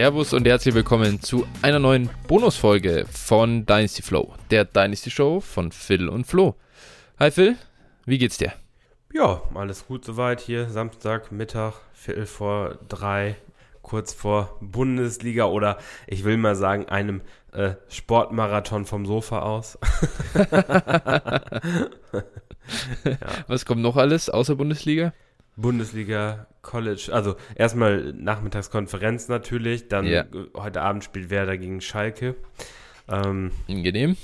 Servus und herzlich willkommen zu einer neuen Bonusfolge von Dynasty Flow, der Dynasty Show von Phil und Flo. Hi Phil, wie geht's dir? Ja, alles gut soweit hier. Samstag, Mittag, Viertel vor drei, kurz vor Bundesliga oder ich will mal sagen, einem äh, Sportmarathon vom Sofa aus. ja. Was kommt noch alles außer Bundesliga? Bundesliga, College, also erstmal Nachmittagskonferenz natürlich, dann ja. heute Abend spielt Werder gegen Schalke. Ähm, Angenehm.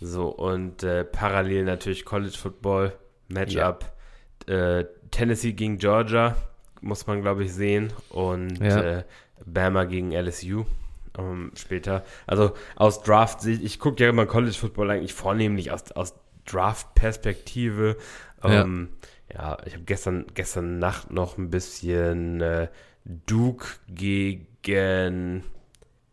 So, und äh, parallel natürlich College Football, Matchup, ja. äh, Tennessee gegen Georgia, muss man glaube ich sehen, und ja. äh, Bama gegen LSU. Ähm, später. Also aus Draft-Sicht, ich gucke ja immer College Football eigentlich vornehmlich aus, aus Draft-Perspektive. Ähm, ja, ich habe gestern, gestern Nacht noch ein bisschen äh, Duke gegen.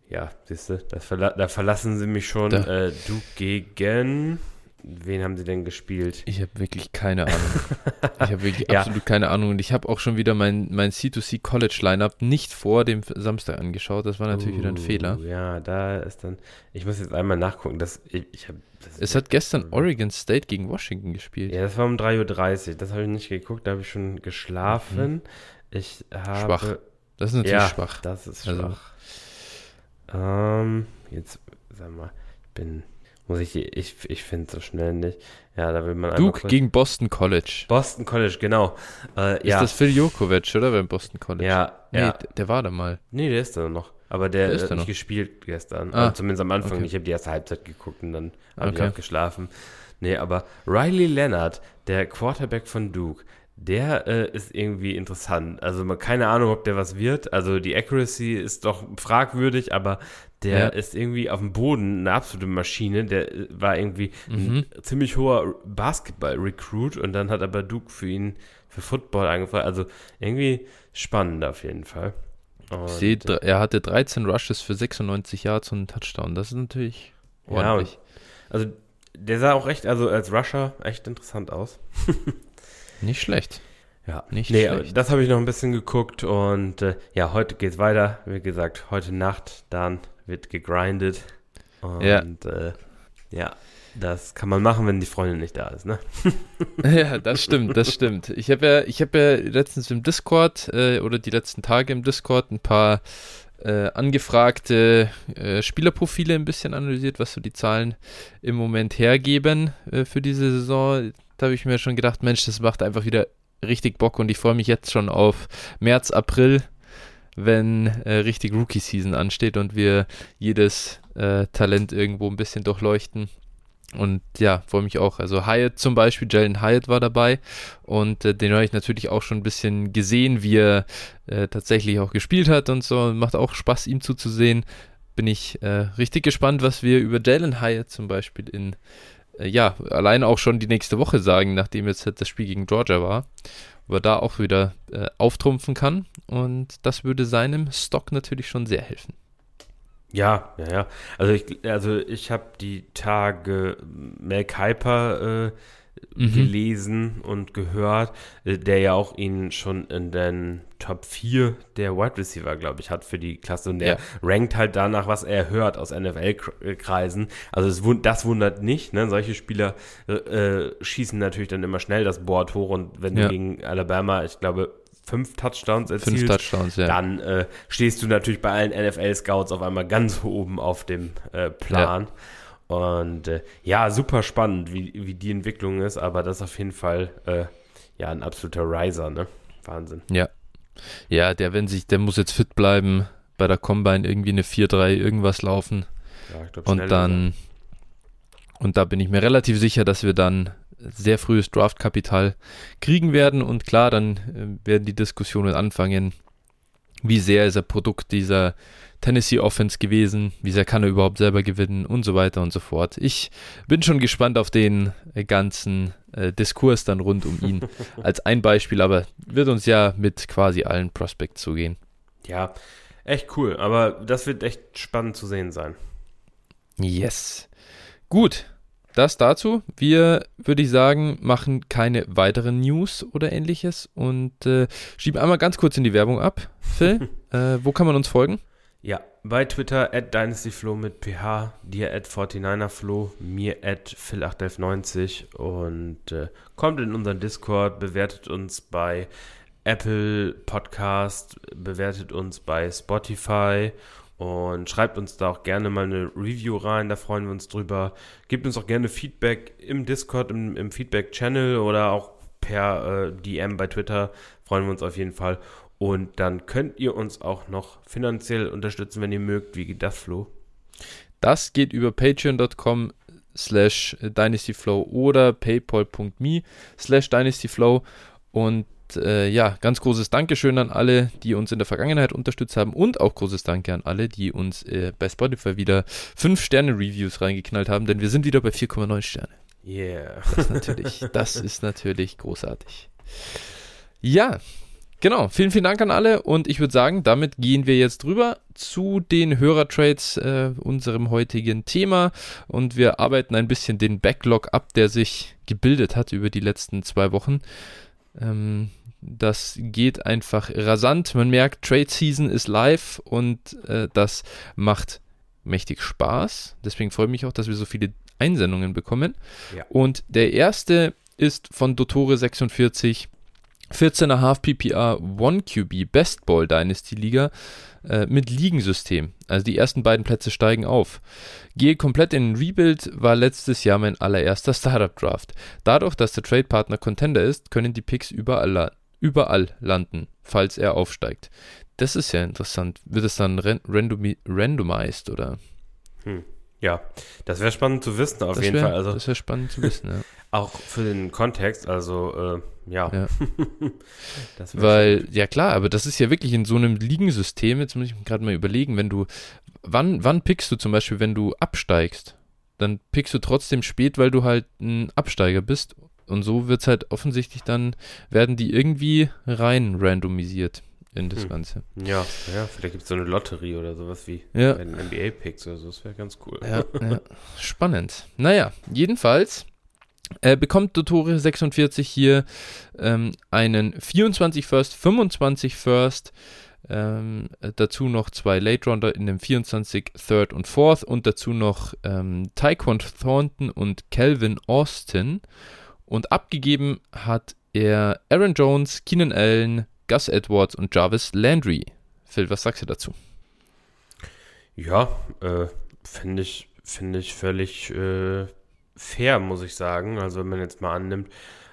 Ja, siehst du, verla da verlassen sie mich schon. Äh, Duke gegen. Wen haben sie denn gespielt? Ich habe wirklich keine Ahnung. ich habe wirklich ja. absolut keine Ahnung. Und ich habe auch schon wieder mein, mein C2C College Lineup nicht vor dem Samstag angeschaut. Das war natürlich uh, wieder ein uh, Fehler. Ja, da ist dann. Ich muss jetzt einmal nachgucken. Dass ich, ich habe es hat gestern Oregon State gegen Washington gespielt. Ja, das war um 3.30 Uhr. Das habe ich nicht geguckt. Da habe ich schon geschlafen. Mhm. Ich habe. Schwach. Das ist natürlich ja, schwach. Das ist also schwach. Also. Ähm, jetzt, sag mal, ich bin. Muss ich, ich, ich finde es so schnell nicht. Ja, da will man Duke gegen Boston College. Boston College, genau. Äh, ist ja. das Phil Jokovic, oder? Beim Boston College? Ja. Nee, ja. der war da mal. Nee, der ist da noch. Aber der, der hat nicht gespielt gestern. Ah, also zumindest am Anfang. Okay. Ich habe die erste Halbzeit geguckt und dann habe okay. ich auch geschlafen. Nee, aber Riley Leonard, der Quarterback von Duke, der äh, ist irgendwie interessant. Also man, keine Ahnung, ob der was wird. Also die Accuracy ist doch fragwürdig, aber der ja. ist irgendwie auf dem Boden eine absolute Maschine. Der äh, war irgendwie mhm. ein ziemlich hoher Basketball-Recruit und dann hat aber Duke für ihn für Football angefangen. Also irgendwie spannend auf jeden Fall. Sehe, er hatte 13 Rushes für 96 Yards und einen Touchdown. Das ist natürlich ordentlich. Ja, also der sah auch echt, also als Rusher echt interessant aus. Nicht schlecht. Ja, nicht nee, schlecht. Das habe ich noch ein bisschen geguckt und äh, ja, heute geht's weiter. Wie gesagt, heute Nacht, dann wird gegrindet. Und ja, äh, ja das kann man machen, wenn die Freundin nicht da ist, ne? ja, das stimmt, das stimmt. Ich habe ja, ich habe ja letztens im Discord äh, oder die letzten Tage im Discord ein paar äh, angefragte äh, Spielerprofile ein bisschen analysiert, was so die Zahlen im Moment hergeben äh, für diese Saison. Da habe ich mir schon gedacht, Mensch, das macht einfach wieder richtig Bock und ich freue mich jetzt schon auf März, April, wenn äh, richtig Rookie-Season ansteht und wir jedes äh, Talent irgendwo ein bisschen durchleuchten. Und ja, freue mich auch. Also Hyatt zum Beispiel, Jalen Hyatt war dabei und äh, den habe ich natürlich auch schon ein bisschen gesehen, wie er äh, tatsächlich auch gespielt hat und so. Macht auch Spaß, ihm zuzusehen. Bin ich äh, richtig gespannt, was wir über Jalen Hyatt zum Beispiel in, äh, ja, allein auch schon die nächste Woche sagen, nachdem jetzt das Spiel gegen Georgia war. Ob er da auch wieder äh, auftrumpfen kann und das würde seinem Stock natürlich schon sehr helfen. Ja, ja, ja. Also ich, also ich habe die Tage Mel Kiper äh, mhm. gelesen und gehört, äh, der ja auch ihn schon in den Top 4 der Wide Receiver, glaube ich, hat für die Klasse. Und der ja. rankt halt danach, was er hört aus NFL-Kreisen. Also das, das, wundert nicht. Ne? Solche Spieler äh, äh, schießen natürlich dann immer schnell das Board hoch. Und wenn ja. du gegen Alabama, ich glaube, fünf Touchdowns erzielt, fünf Touchdowns, ja. dann äh, stehst du natürlich bei allen NFL-Scouts auf einmal ganz oben auf dem äh, Plan. Ja. Und äh, ja, super spannend, wie, wie die Entwicklung ist, aber das ist auf jeden Fall äh, ja ein absoluter Riser, ne? Wahnsinn. Ja. Ja, der, wenn sich, der muss jetzt fit bleiben, bei der Combine irgendwie eine 4-3 irgendwas laufen. Ja, ich glaub, und dann, und da bin ich mir relativ sicher, dass wir dann sehr frühes Draftkapital kriegen werden. Und klar, dann äh, werden die Diskussionen anfangen, wie sehr ist er Produkt dieser Tennessee Offense gewesen, wie sehr kann er überhaupt selber gewinnen und so weiter und so fort. Ich bin schon gespannt auf den äh, ganzen äh, Diskurs dann rund um ihn als ein Beispiel, aber wird uns ja mit quasi allen Prospects zugehen. Ja, echt cool, aber das wird echt spannend zu sehen sein. Yes. Gut, das dazu. Wir, würde ich sagen, machen keine weiteren News oder ähnliches und äh, schieben einmal ganz kurz in die Werbung ab. Phil, äh, wo kann man uns folgen? Ja, bei Twitter at DynastyFlow mit PH, dir at 49erFlow, mir at Phil81190 und äh, kommt in unseren Discord, bewertet uns bei Apple Podcast, bewertet uns bei Spotify und schreibt uns da auch gerne mal eine Review rein, da freuen wir uns drüber. Gebt uns auch gerne Feedback im Discord, im, im Feedback-Channel oder auch per äh, DM bei Twitter, freuen wir uns auf jeden Fall. Und dann könnt ihr uns auch noch finanziell unterstützen, wenn ihr mögt. Wie geht das, Flo? Das geht über patreon.com slash dynastyflow oder paypal.me slash dynastyflow und äh, ja, ganz großes Dankeschön an alle, die uns in der Vergangenheit unterstützt haben und auch großes Danke an alle, die uns äh, bei Spotify wieder 5 Sterne Reviews reingeknallt haben, denn wir sind wieder bei 4,9 Sterne. Yeah. Das, natürlich, das ist natürlich großartig. Ja, Genau, vielen, vielen Dank an alle und ich würde sagen, damit gehen wir jetzt rüber zu den Hörertrades, äh, unserem heutigen Thema und wir arbeiten ein bisschen den Backlog ab, der sich gebildet hat über die letzten zwei Wochen. Ähm, das geht einfach rasant. Man merkt, Trade Season ist live und äh, das macht mächtig Spaß. Deswegen freue ich mich auch, dass wir so viele Einsendungen bekommen. Ja. Und der erste ist von Dottore 46 14,5 PPR 1 QB Best Ball Dynasty Liga äh, mit Ligensystem. Also die ersten beiden Plätze steigen auf. Gehe komplett in Rebuild war letztes Jahr mein allererster Startup Draft. Dadurch, dass der Trade Partner Contender ist, können die Picks überall, überall landen, falls er aufsteigt. Das ist ja interessant. Wird es dann random, randomized oder? Hm. Ja, das wäre spannend zu wissen, auf das jeden wär, Fall. Also, das wäre spannend zu wissen, ja. Auch für den Kontext, also äh, ja. ja. Weil, spannend. ja klar, aber das ist ja wirklich in so einem Ligensystem, jetzt muss ich gerade mal überlegen, wenn du, wann, wann pickst du zum Beispiel, wenn du absteigst? Dann pickst du trotzdem spät, weil du halt ein Absteiger bist. Und so wird es halt offensichtlich dann, werden die irgendwie rein randomisiert in das hm. Ganze. Ja, ja, vielleicht gibt es so eine Lotterie oder sowas wie ja. NBA-Picks oder so. Das wäre ganz cool. Ja, ja. Spannend. Naja, jedenfalls äh, bekommt Dottore 46 hier ähm, einen 24 First, 25 First, ähm, dazu noch zwei Late Rounder in dem 24 Third und Fourth und dazu noch ähm, Taekwon Thornton und Calvin Austin. Und abgegeben hat er Aaron Jones, Keenan Allen, Gus Edwards und Jarvis Landry. Phil, was sagst du dazu? Ja, äh, finde ich, find ich völlig äh, fair, muss ich sagen. Also wenn man jetzt mal annimmt,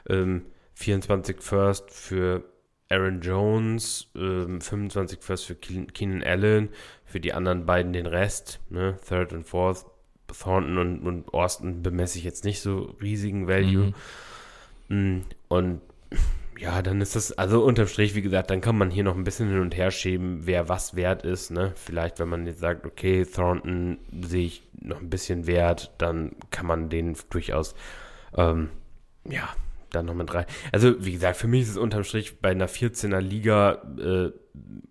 ähm, 24 First für Aaron Jones, ähm, 25 First für Keenan Allen, für die anderen beiden den Rest, ne? Third und Fourth, Thornton und, und Austin bemesse ich jetzt nicht so riesigen Value. Mhm. Und ja, dann ist das, also unterm Strich, wie gesagt, dann kann man hier noch ein bisschen hin und her schieben, wer was wert ist, ne? Vielleicht, wenn man jetzt sagt, okay, Thornton sehe ich noch ein bisschen wert, dann kann man den durchaus, ähm, ja, dann noch mit rein. Also, wie gesagt, für mich ist es unterm Strich bei einer 14er Liga äh,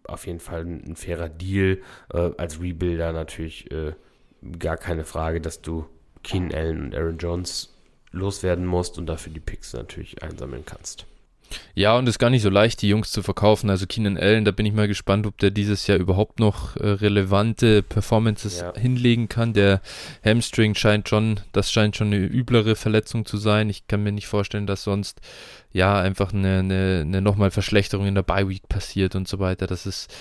auf jeden Fall ein, ein fairer Deal. Äh, als Rebuilder natürlich äh, gar keine Frage, dass du Keen Allen und Aaron Jones loswerden musst und dafür die Picks natürlich einsammeln kannst. Ja, und es ist gar nicht so leicht, die Jungs zu verkaufen. Also Keenan Allen, da bin ich mal gespannt, ob der dieses Jahr überhaupt noch äh, relevante Performances ja. hinlegen kann. Der Hamstring scheint schon, das scheint schon eine üblere Verletzung zu sein. Ich kann mir nicht vorstellen, dass sonst ja einfach eine, eine, eine nochmal Verschlechterung in der Bye Week passiert und so weiter. Das ist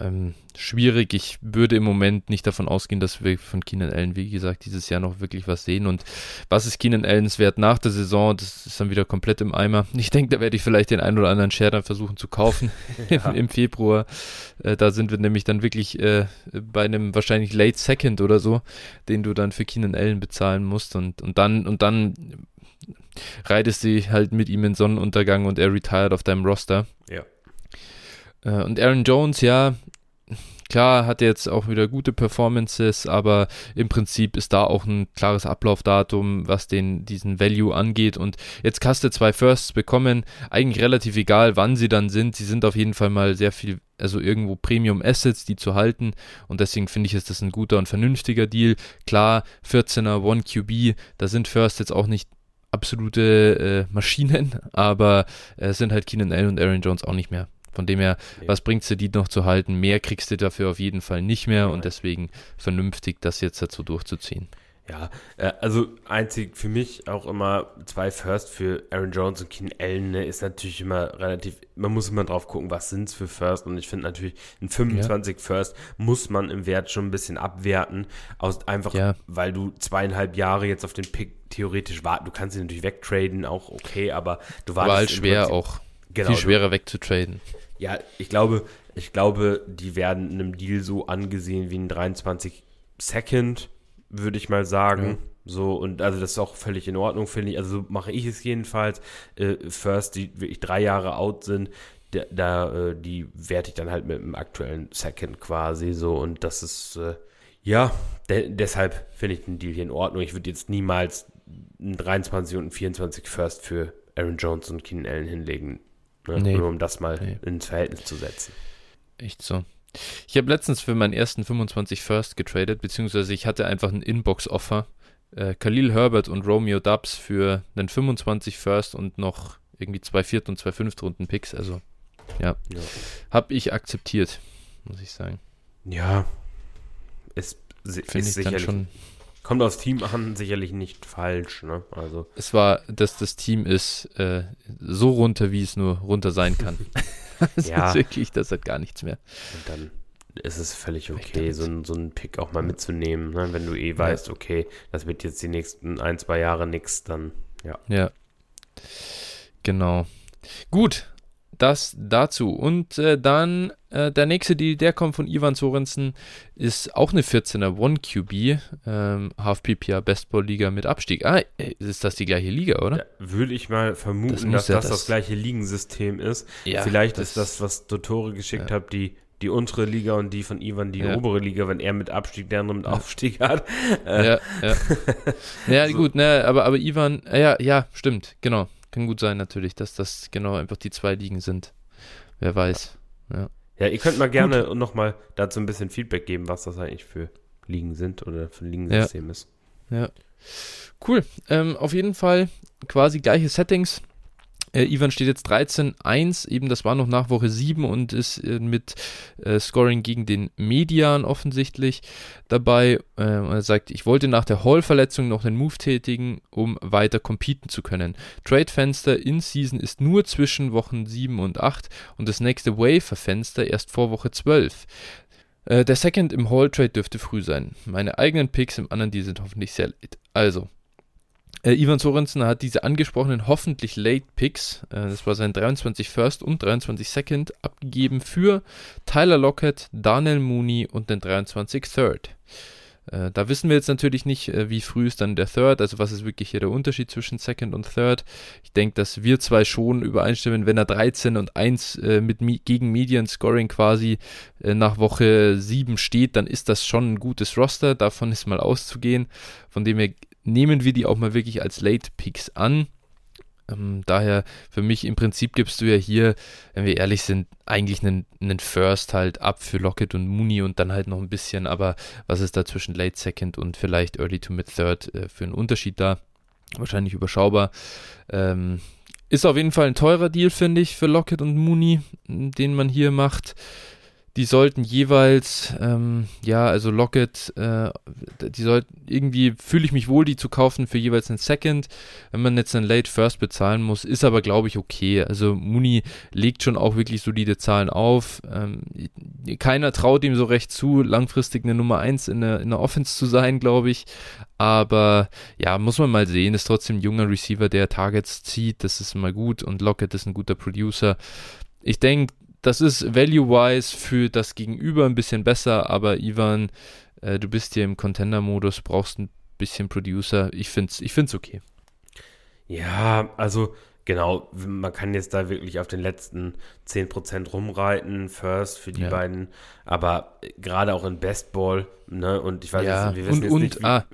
ähm, schwierig. Ich würde im Moment nicht davon ausgehen, dass wir von Keenan Allen, wie gesagt, dieses Jahr noch wirklich was sehen. Und was ist Keenan Allens Wert nach der Saison? Das ist dann wieder komplett im Eimer. Ich denke, da werde ich vielleicht den einen oder anderen Share dann versuchen zu kaufen ja. im Februar. Äh, da sind wir nämlich dann wirklich äh, bei einem wahrscheinlich Late Second oder so, den du dann für Keenan Allen bezahlen musst. Und, und dann, und dann reitest du halt mit ihm in Sonnenuntergang und er retired auf deinem Roster. Ja. Äh, und Aaron Jones, ja, klar, hat jetzt auch wieder gute Performances, aber im Prinzip ist da auch ein klares Ablaufdatum, was den, diesen Value angeht. Und jetzt hast du zwei Firsts bekommen, eigentlich relativ egal, wann sie dann sind. Sie sind auf jeden Fall mal sehr viel, also irgendwo Premium Assets, die zu halten. Und deswegen finde ich, ist das ein guter und vernünftiger Deal. Klar, 14er, 1 QB, da sind Firsts jetzt auch nicht absolute äh, Maschinen, aber es äh, sind halt Keenan Allen und Aaron Jones auch nicht mehr Von dem her, nee. was bringt es dir, die noch zu halten? Mehr kriegst du dafür auf jeden Fall nicht mehr Nein. und deswegen vernünftig, das jetzt dazu durchzuziehen. Ja, äh, also einzig für mich auch immer zwei First für Aaron Jones und Keen Allen ne, ist natürlich immer relativ, man muss immer drauf gucken, was sind es für First und ich finde natürlich ein 25 ja. First muss man im Wert schon ein bisschen abwerten, aus, einfach ja. weil du zweieinhalb Jahre jetzt auf den Pick theoretisch warten, du kannst ihn natürlich wegtraden, auch okay, aber du wartest. War halt schwer auch, genau, viel schwerer wegzutraden. Ja, ich glaube, ich glaube, die werden in einem Deal so angesehen wie ein 23 Second würde ich mal sagen. Ja. So, und also das ist auch völlig in Ordnung, finde ich. Also so mache ich es jedenfalls. Äh, First, die wirklich drei Jahre out sind, da, da äh, die werte ich dann halt mit dem aktuellen Second quasi so. Und das ist, äh, ja, de deshalb finde ich den Deal hier in Ordnung. Ich würde jetzt niemals 23 und ein 24 First für Aaron Jones und Keenan Allen hinlegen. Ne? Nee. Nur um das mal nee. ins Verhältnis zu setzen. Echt so. Ich habe letztens für meinen ersten 25 First getradet, beziehungsweise ich hatte einfach ein Inbox-Offer. Äh, Khalil Herbert und Romeo Dubs für einen 25 First und noch irgendwie zwei Viert- und zwei Fünftrunden-Picks. Also, ja. ja. Habe ich akzeptiert, muss ich sagen. Ja. Es ist sicherlich. Schon, kommt aufs Team an, sicherlich nicht falsch, ne? Also. Es war, dass das Team ist äh, so runter, wie es nur runter sein kann. das ja. ist wirklich, das hat gar nichts mehr. Und dann ist es völlig okay, so, ein, so einen Pick auch mal mitzunehmen. Ne? Wenn du eh weißt, ja. okay, das wird jetzt die nächsten ein, zwei Jahre nichts, dann ja. Ja. Genau. Gut, das dazu. Und äh, dann äh, der nächste Deal, der kommt von Ivan Sorensen, ist auch eine 14er One QB, ähm, Half PPR Bestball Liga mit Abstieg. Ah, äh, ist das die gleiche Liga, oder? Ja, würde ich mal vermuten, das dass das, das, das gleiche Ligensystem ist. Ja, Vielleicht das, ist das, was Dottore geschickt ja. hat, die die untere Liga und die von Ivan die ja. obere Liga, wenn er mit Abstieg, der andere mit Aufstieg hat. Äh. Ja, ja. ja, so. gut, ne, aber, aber Ivan, ja, ja, stimmt, genau. Kann gut sein natürlich, dass das genau einfach die zwei Ligen sind. Wer weiß. Ja, ja ihr könnt mal gerne nochmal dazu ein bisschen Feedback geben, was das eigentlich für Ligen sind oder für ein Ligensystem ja. ist. Ja. Cool. Ähm, auf jeden Fall quasi gleiche Settings. Äh, Ivan steht jetzt 13-1, eben das war noch nach Woche 7 und ist äh, mit äh, Scoring gegen den Median offensichtlich dabei. Äh, er sagt, ich wollte nach der Hall-Verletzung noch einen Move tätigen, um weiter competen zu können. Trade-Fenster in Season ist nur zwischen Wochen 7 und 8 und das nächste Waiver-Fenster erst vor Woche 12. Äh, der Second im Hall-Trade dürfte früh sein. Meine eigenen Picks im anderen, die sind hoffentlich sehr late. Also, äh, Ivan Sorensen hat diese angesprochenen hoffentlich Late Picks, äh, das war sein 23 First und 23 Second, abgegeben für Tyler Lockett, Daniel Mooney und den 23 Third. Äh, da wissen wir jetzt natürlich nicht, äh, wie früh ist dann der Third, also was ist wirklich hier der Unterschied zwischen Second und Third. Ich denke, dass wir zwei schon übereinstimmen, wenn er 13 und 1 äh, mit gegen Median Scoring quasi nach Woche 7 steht, dann ist das schon ein gutes Roster, davon ist mal auszugehen. Von dem her nehmen wir die auch mal wirklich als Late Picks an. Ähm, daher für mich im Prinzip gibst du ja hier, wenn wir ehrlich sind, eigentlich einen, einen First halt ab für Lockett und Mooney und dann halt noch ein bisschen, aber was ist da zwischen Late Second und vielleicht Early to Mid Third äh, für einen Unterschied da? Wahrscheinlich überschaubar. Ähm, ist auf jeden Fall ein teurer Deal, finde ich, für Lockett und Mooney, den man hier macht. Die sollten jeweils, ähm, ja, also Locket, äh, die sollten, irgendwie fühle ich mich wohl, die zu kaufen für jeweils einen Second. Wenn man jetzt einen Late First bezahlen muss, ist aber, glaube ich, okay. Also Muni legt schon auch wirklich solide Zahlen auf. Ähm, keiner traut ihm so recht zu, langfristig eine Nummer 1 in der, in der Offense zu sein, glaube ich. Aber ja, muss man mal sehen, ist trotzdem ein junger Receiver, der Targets zieht, das ist mal gut und Lockett ist ein guter Producer. Ich denke, das ist value-wise für das Gegenüber ein bisschen besser, aber Ivan, äh, du bist hier im Contender-Modus, brauchst ein bisschen Producer. Ich finde es ich find's okay. Ja, also genau, man kann jetzt da wirklich auf den letzten 10% rumreiten, First für die ja. beiden, aber gerade auch in Bestball, ne, und ich weiß ja. nicht, wir wissen und, jetzt und, nicht, ah,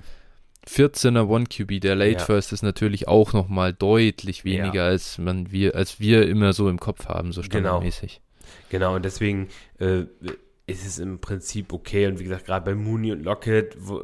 14er One QB, der Late ja. First ist natürlich auch nochmal deutlich weniger, als man wir, als wir immer so im Kopf haben, so genau. standardmäßig. Genau. Genau, und deswegen äh, ist es im Prinzip okay. Und wie gesagt, gerade bei Mooney und Lockett, wo,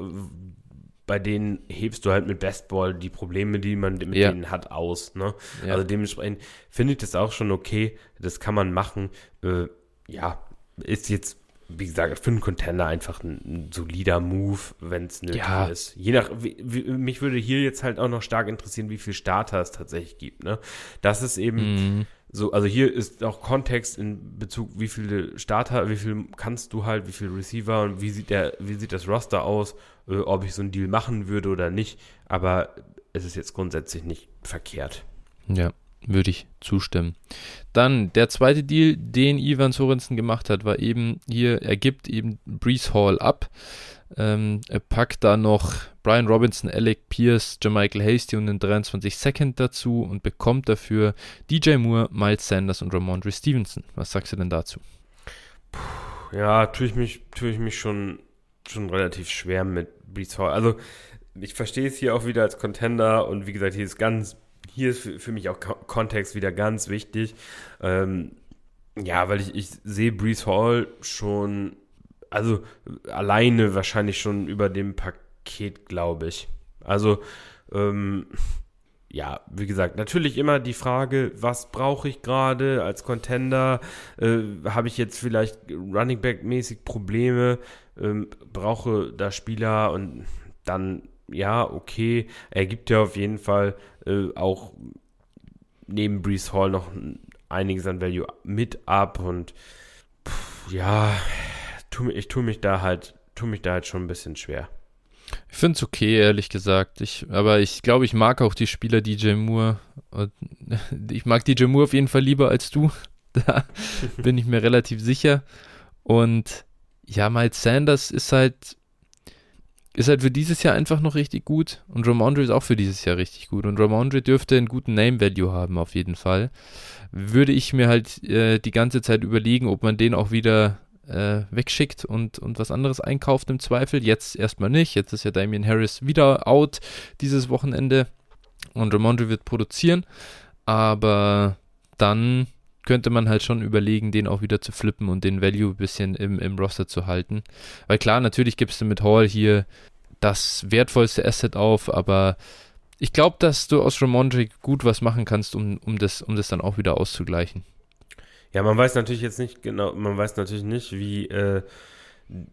bei denen hebst du halt mit Bestball die Probleme, die man mit ja. denen hat, aus. Ne? Ja. Also dementsprechend finde ich das auch schon okay. Das kann man machen. Äh, ja, ist jetzt, wie gesagt, für einen Contender einfach ein, ein solider Move, wenn es nötig ja. ist. Je nach, wie, wie, mich würde hier jetzt halt auch noch stark interessieren, wie viel Starter es tatsächlich gibt. Ne? Das ist eben. Mhm so, also hier ist auch Kontext in Bezug, wie viele Starter, wie viel kannst du halt, wie viele Receiver und wie sieht der, wie sieht das Roster aus, äh, ob ich so einen Deal machen würde oder nicht. Aber es ist jetzt grundsätzlich nicht verkehrt. Ja, würde ich zustimmen. Dann der zweite Deal, den Ivan Sorensen gemacht hat, war eben hier, er gibt eben Brees Hall ab. Ähm, er packt da noch Brian Robinson, Alec Pierce, Jermichael Hasty und den 23 Second dazu und bekommt dafür DJ Moore, Miles Sanders und Ramondre Stevenson. Was sagst du denn dazu? Puh, ja, tue ich mich, tue ich mich schon, schon relativ schwer mit Brees Hall. Also, ich verstehe es hier auch wieder als Contender und wie gesagt, hier ist ganz, hier ist für, für mich auch Kontext wieder ganz wichtig. Ähm, ja, weil ich, ich sehe Brees Hall schon also alleine wahrscheinlich schon über dem Paket, glaube ich. Also, ähm, ja, wie gesagt, natürlich immer die Frage, was brauche ich gerade als Contender? Äh, Habe ich jetzt vielleicht Running Back mäßig Probleme? Ähm, brauche da Spieler und dann, ja, okay, er gibt ja auf jeden Fall äh, auch neben Brees Hall noch einiges an Value mit ab und pff, ja, tu, ich tue mich da halt, tue mich da halt schon ein bisschen schwer. Ich finde es okay, ehrlich gesagt. Ich, aber ich glaube, ich mag auch die Spieler DJ Moore. Ich mag DJ Moore auf jeden Fall lieber als du. Da bin ich mir relativ sicher. Und ja, Miles Sanders ist halt, ist halt für dieses Jahr einfach noch richtig gut. Und Ramondre ist auch für dieses Jahr richtig gut. Und Ramondre dürfte einen guten Name-Value haben, auf jeden Fall. Würde ich mir halt äh, die ganze Zeit überlegen, ob man den auch wieder äh, wegschickt und, und was anderes einkauft im Zweifel. Jetzt erstmal nicht. Jetzt ist ja Damian Harris wieder out dieses Wochenende und Ramondre wird produzieren. Aber dann könnte man halt schon überlegen, den auch wieder zu flippen und den Value ein bisschen im, im Roster zu halten. Weil klar, natürlich gibst du mit Hall hier das wertvollste Asset auf, aber ich glaube, dass du aus Ramondre gut was machen kannst, um, um, das, um das dann auch wieder auszugleichen. Ja, man weiß natürlich jetzt nicht genau, man weiß natürlich nicht, wie äh,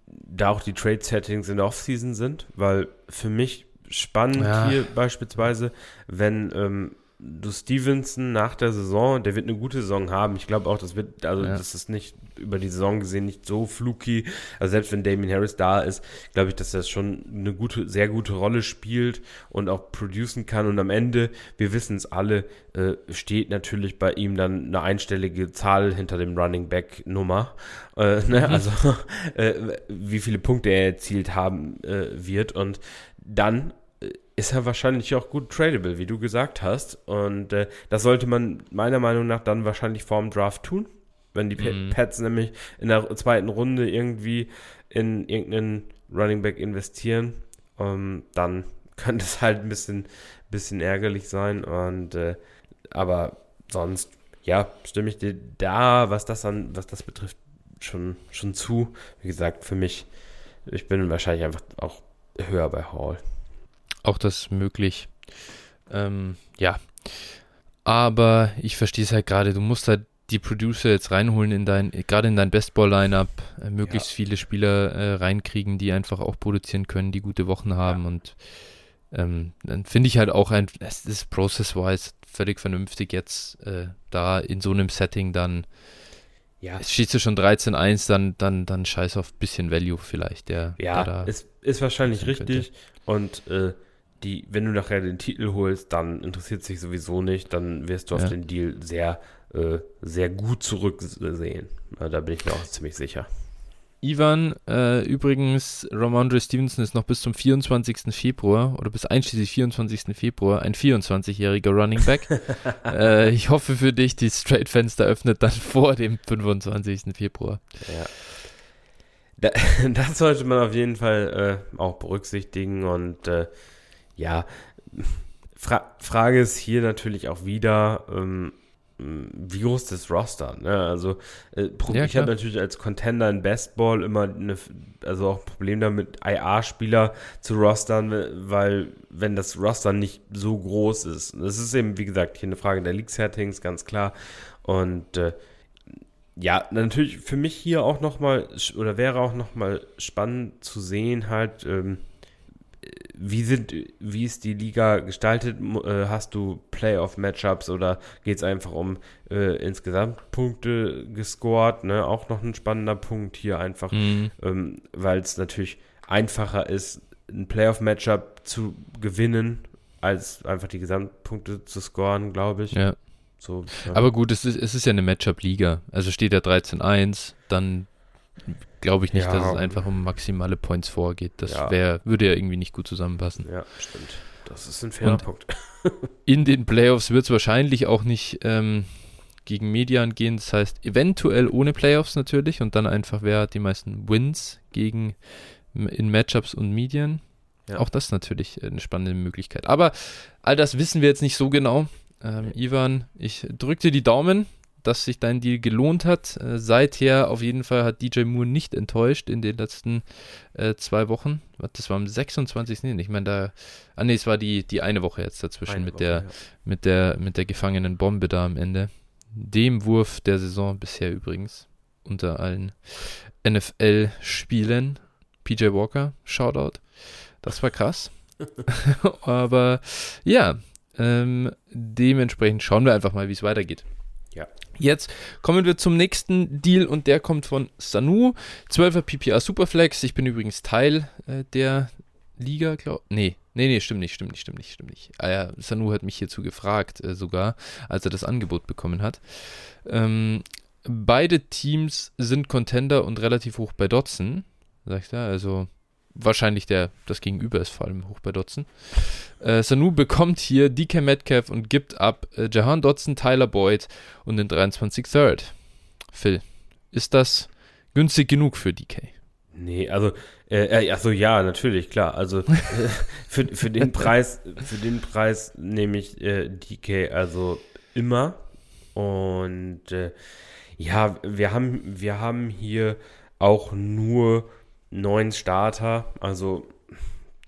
da auch die Trade-Settings in der Offseason sind, weil für mich spannend ja. hier beispielsweise, wenn ähm, du Stevenson nach der Saison, der wird eine gute Saison haben. Ich glaube auch, das wird, also ja. das ist nicht über die Saison gesehen nicht so fluky. Also selbst wenn Damien Harris da ist, glaube ich, dass er schon eine gute, sehr gute Rolle spielt und auch producen kann. Und am Ende, wir wissen es alle, äh, steht natürlich bei ihm dann eine einstellige Zahl hinter dem Running Back Nummer. Äh, ne? Mhm. Also äh, wie viele Punkte er erzielt haben äh, wird. Und dann ist er wahrscheinlich auch gut tradable, wie du gesagt hast. Und äh, das sollte man meiner Meinung nach dann wahrscheinlich vorm Draft tun. Wenn die mhm. Pets nämlich in der zweiten Runde irgendwie in irgendeinen Running Back investieren, ähm, dann könnte es halt ein bisschen, bisschen ärgerlich sein. Und äh, aber sonst, ja, stimme ich dir da, was das an, was das betrifft, schon, schon zu. Wie gesagt, für mich, ich bin wahrscheinlich einfach auch höher bei Hall auch das möglich. Ähm, ja. Aber ich verstehe es halt gerade, du musst halt die Producer jetzt reinholen in dein, gerade in dein Bestball-Line-Up, äh, möglichst ja. viele Spieler äh, reinkriegen, die einfach auch produzieren können, die gute Wochen haben. Ja. Und ähm, dann finde ich halt auch ein, es ist process-wise völlig vernünftig, jetzt äh, da in so einem Setting dann ja. Es schießt du schon 13-1, dann, dann, dann scheiß auf ein bisschen Value vielleicht, der, ja, der da ist, ist wahrscheinlich richtig. Könnte. Und äh, die, wenn du nachher den Titel holst, dann interessiert sich sowieso nicht, dann wirst du ja. auf den Deal sehr, äh, sehr gut zurücksehen. Da bin ich mir auch ziemlich sicher. Ivan, äh, übrigens, Ramondre Stevenson ist noch bis zum 24. Februar oder bis einschließlich 24. Februar ein 24-jähriger Running Back. äh, ich hoffe für dich, die Straight-Fenster öffnet dann vor dem 25. Februar. Ja. Da, das sollte man auf jeden Fall äh, auch berücksichtigen und äh, ja, Fra Frage ist hier natürlich auch wieder, ähm, wie groß ist das Roster? Ne? Also äh, ja, ich habe natürlich als Contender in Bestball immer eine, also auch ein Problem damit, IA-Spieler zu rostern, weil wenn das Roster nicht so groß ist, das ist eben, wie gesagt, hier eine Frage der League-Settings, ganz klar. Und äh, ja, natürlich für mich hier auch nochmal, oder wäre auch nochmal spannend zu sehen, halt, ähm, wie sind, wie ist die Liga gestaltet? Äh, hast du Playoff-Matchups oder geht es einfach um äh, insgesamt Punkte gescored? Ne? Auch noch ein spannender Punkt hier einfach, mhm. ähm, weil es natürlich einfacher ist, ein Playoff-Matchup zu gewinnen, als einfach die Gesamtpunkte zu scoren, glaube ich. Ja. So, ja. Aber gut, es ist, es ist ja eine Matchup-Liga. Also steht ja 13-1, dann glaube ich nicht, ja. dass es einfach um maximale Points vorgeht. Das ja. wär, würde ja irgendwie nicht gut zusammenpassen. Ja, stimmt. Das ist ein fairer Und Punkt. in den Playoffs wird es wahrscheinlich auch nicht ähm, gegen Median gehen. Das heißt, eventuell ohne Playoffs natürlich und dann einfach, wer hat die meisten Wins gegen in Matchups und Median. Ja. Auch das natürlich eine spannende Möglichkeit. Aber all das wissen wir jetzt nicht so genau. Ähm, Ivan, ich drücke dir die Daumen dass sich dein Deal gelohnt hat. Äh, seither auf jeden Fall hat DJ Moore nicht enttäuscht in den letzten äh, zwei Wochen. Das war am 26. Nee, ich meine, da. Ah, nee, es war die, die eine Woche jetzt dazwischen mit, Woche, der, ja. mit, der, mit der gefangenen Bombe da am Ende. Dem Wurf der Saison bisher übrigens. Unter allen NFL-Spielen. PJ Walker, Shoutout. Das war krass. Aber ja, ähm, dementsprechend schauen wir einfach mal, wie es weitergeht. Ja. Jetzt kommen wir zum nächsten Deal und der kommt von Sanu. 12er PPR Superflex. Ich bin übrigens Teil äh, der Liga, glaube Nee, nee, nee, stimmt nicht, stimmt nicht, stimmt nicht, stimmt nicht. Ah ja, Sanu hat mich hierzu gefragt, äh, sogar, als er das Angebot bekommen hat. Ähm, beide Teams sind Contender und relativ hoch bei Dotson, sagt er. Also wahrscheinlich der, das Gegenüber ist vor allem hoch bei Dotson. Äh, Sanu bekommt hier DK Metcalf und gibt ab äh, Jahan Dotson, Tyler Boyd und den 23 Third. Phil, ist das günstig genug für DK? Nee, also, äh, also ja, natürlich, klar. Also äh, für, für den Preis, für den Preis nehme ich äh, DK also immer. Und äh, ja, wir haben, wir haben hier auch nur neun Starter. Also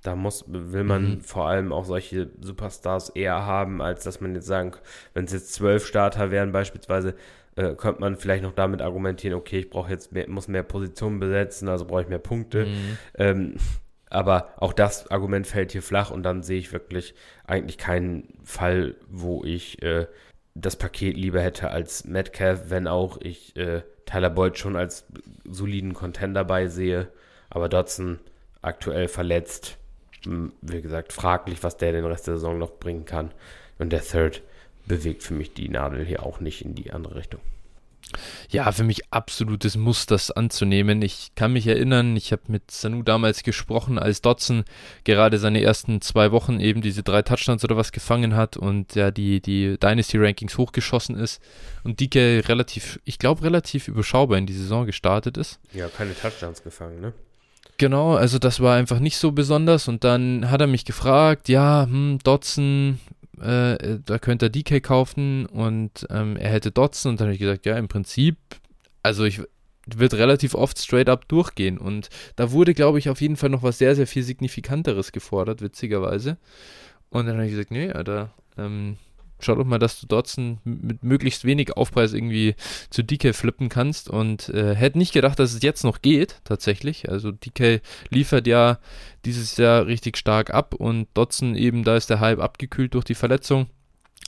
da muss, will man mhm. vor allem auch solche Superstars eher haben, als dass man jetzt sagen, wenn es jetzt zwölf Starter wären beispielsweise, äh, könnte man vielleicht noch damit argumentieren, okay, ich brauche jetzt mehr, muss mehr Positionen besetzen, also brauche ich mehr Punkte. Mhm. Ähm, aber auch das Argument fällt hier flach und dann sehe ich wirklich eigentlich keinen Fall, wo ich äh, das Paket lieber hätte als Metcalf, wenn auch ich äh, Tyler Boyd schon als soliden Contender dabei sehe. Aber Dodson aktuell verletzt. Hm, wie gesagt, fraglich, was der den Rest der Saison noch bringen kann. Und der Third bewegt für mich die Nadel hier auch nicht in die andere Richtung. Ja, für mich absolutes Muss, das anzunehmen. Ich kann mich erinnern, ich habe mit Sanu damals gesprochen, als Dotson gerade seine ersten zwei Wochen eben diese drei Touchdowns oder was gefangen hat und ja die, die Dynasty-Rankings hochgeschossen ist und Dike relativ, ich glaube, relativ überschaubar in die Saison gestartet ist. Ja, keine Touchdowns gefangen, ne? Genau, also das war einfach nicht so besonders und dann hat er mich gefragt, ja, hm, Dotson, äh, da könnte er DK kaufen und ähm, er hätte Dotson und dann habe ich gesagt, ja, im Prinzip, also ich wird relativ oft straight up durchgehen und da wurde, glaube ich, auf jeden Fall noch was sehr, sehr viel Signifikanteres gefordert, witzigerweise. Und dann habe ich gesagt, nee, Alter, ähm, schau doch mal, dass du Dotson mit möglichst wenig Aufpreis irgendwie zu DK flippen kannst und äh, hätte nicht gedacht, dass es jetzt noch geht, tatsächlich. Also DK liefert ja dieses Jahr richtig stark ab und Dotson eben, da ist der Hype abgekühlt durch die Verletzung.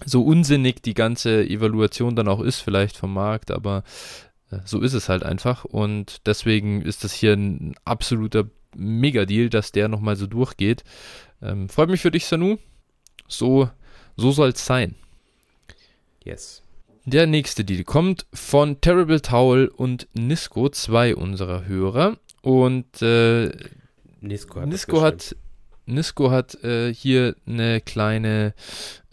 So unsinnig die ganze Evaluation dann auch ist, vielleicht vom Markt, aber äh, so ist es halt einfach und deswegen ist das hier ein absoluter Mega-Deal, dass der nochmal so durchgeht. Ähm, freut mich für dich, Sanu. So, so soll es sein. Yes. Der nächste Deal kommt von Terrible Towel und Nisco, zwei unserer Hörer. Und äh, Nisco hat, Nisco hat, Nisco hat äh, hier eine kleine,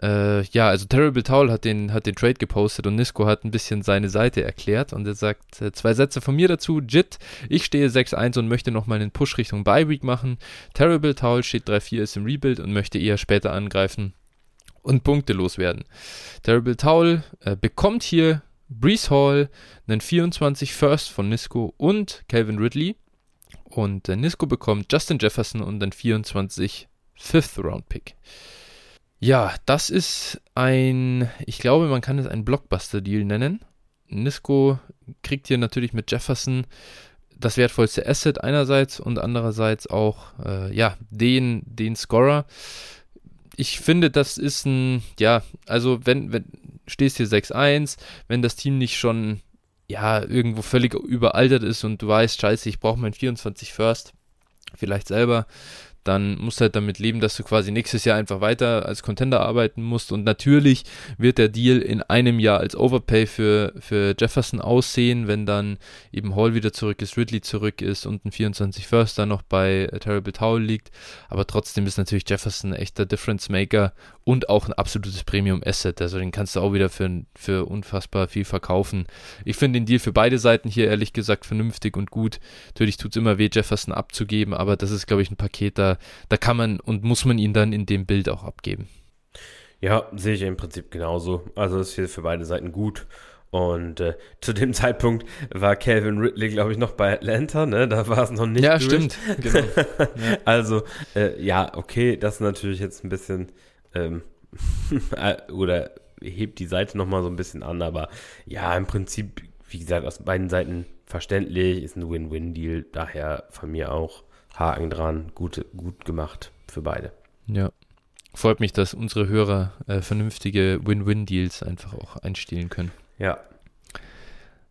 äh, ja, also Terrible Towel hat den, hat den Trade gepostet und Nisco hat ein bisschen seine Seite erklärt und er sagt äh, zwei Sätze von mir dazu. Jit, ich stehe 6-1 und möchte nochmal einen Push Richtung Bye Week machen. Terrible Towel steht 3-4, ist im Rebuild und möchte eher später angreifen und Punkte loswerden. Terrible Towel äh, bekommt hier Brees Hall, einen 24 First von Nisco und Calvin Ridley. Und äh, Nisco bekommt Justin Jefferson und einen 24 Fifth Round Pick. Ja, das ist ein, ich glaube, man kann es einen Blockbuster-Deal nennen. Nisco kriegt hier natürlich mit Jefferson das wertvollste Asset einerseits und andererseits auch, äh, ja, den, den Scorer. Ich finde, das ist ein, ja, also wenn, wenn, stehst hier 6-1, wenn das Team nicht schon, ja, irgendwo völlig überaltert ist und du weißt, scheiße, ich brauche mein 24 First, vielleicht selber, dann musst du halt damit leben, dass du quasi nächstes Jahr einfach weiter als Contender arbeiten musst. Und natürlich wird der Deal in einem Jahr als Overpay für, für Jefferson aussehen, wenn dann eben Hall wieder zurück ist, Ridley zurück ist und ein 24 First dann noch bei Terrible Towel liegt. Aber trotzdem ist natürlich Jefferson ein echter Difference Maker und auch ein absolutes Premium Asset. Also den kannst du auch wieder für, für unfassbar viel verkaufen. Ich finde den Deal für beide Seiten hier ehrlich gesagt vernünftig und gut. Natürlich tut es immer weh, Jefferson abzugeben, aber das ist, glaube ich, ein Paket, da, da kann man und muss man ihn dann in dem Bild auch abgeben. Ja, sehe ich im Prinzip genauso. Also ist hier für beide Seiten gut. Und äh, zu dem Zeitpunkt war Calvin Ridley, glaube ich, noch bei Atlanta, ne? Da war es noch nicht. Ja, durch. stimmt. Genau. Also, äh, ja, okay, das ist natürlich jetzt ein bisschen ähm, oder hebt die Seite nochmal so ein bisschen an, aber ja, im Prinzip, wie gesagt, aus beiden Seiten verständlich, ist ein Win-Win-Deal, daher von mir auch Haken dran, gut, gut gemacht für beide. Ja. Freut mich, dass unsere Hörer äh, vernünftige Win-Win-Deals einfach auch einstellen können. Ja.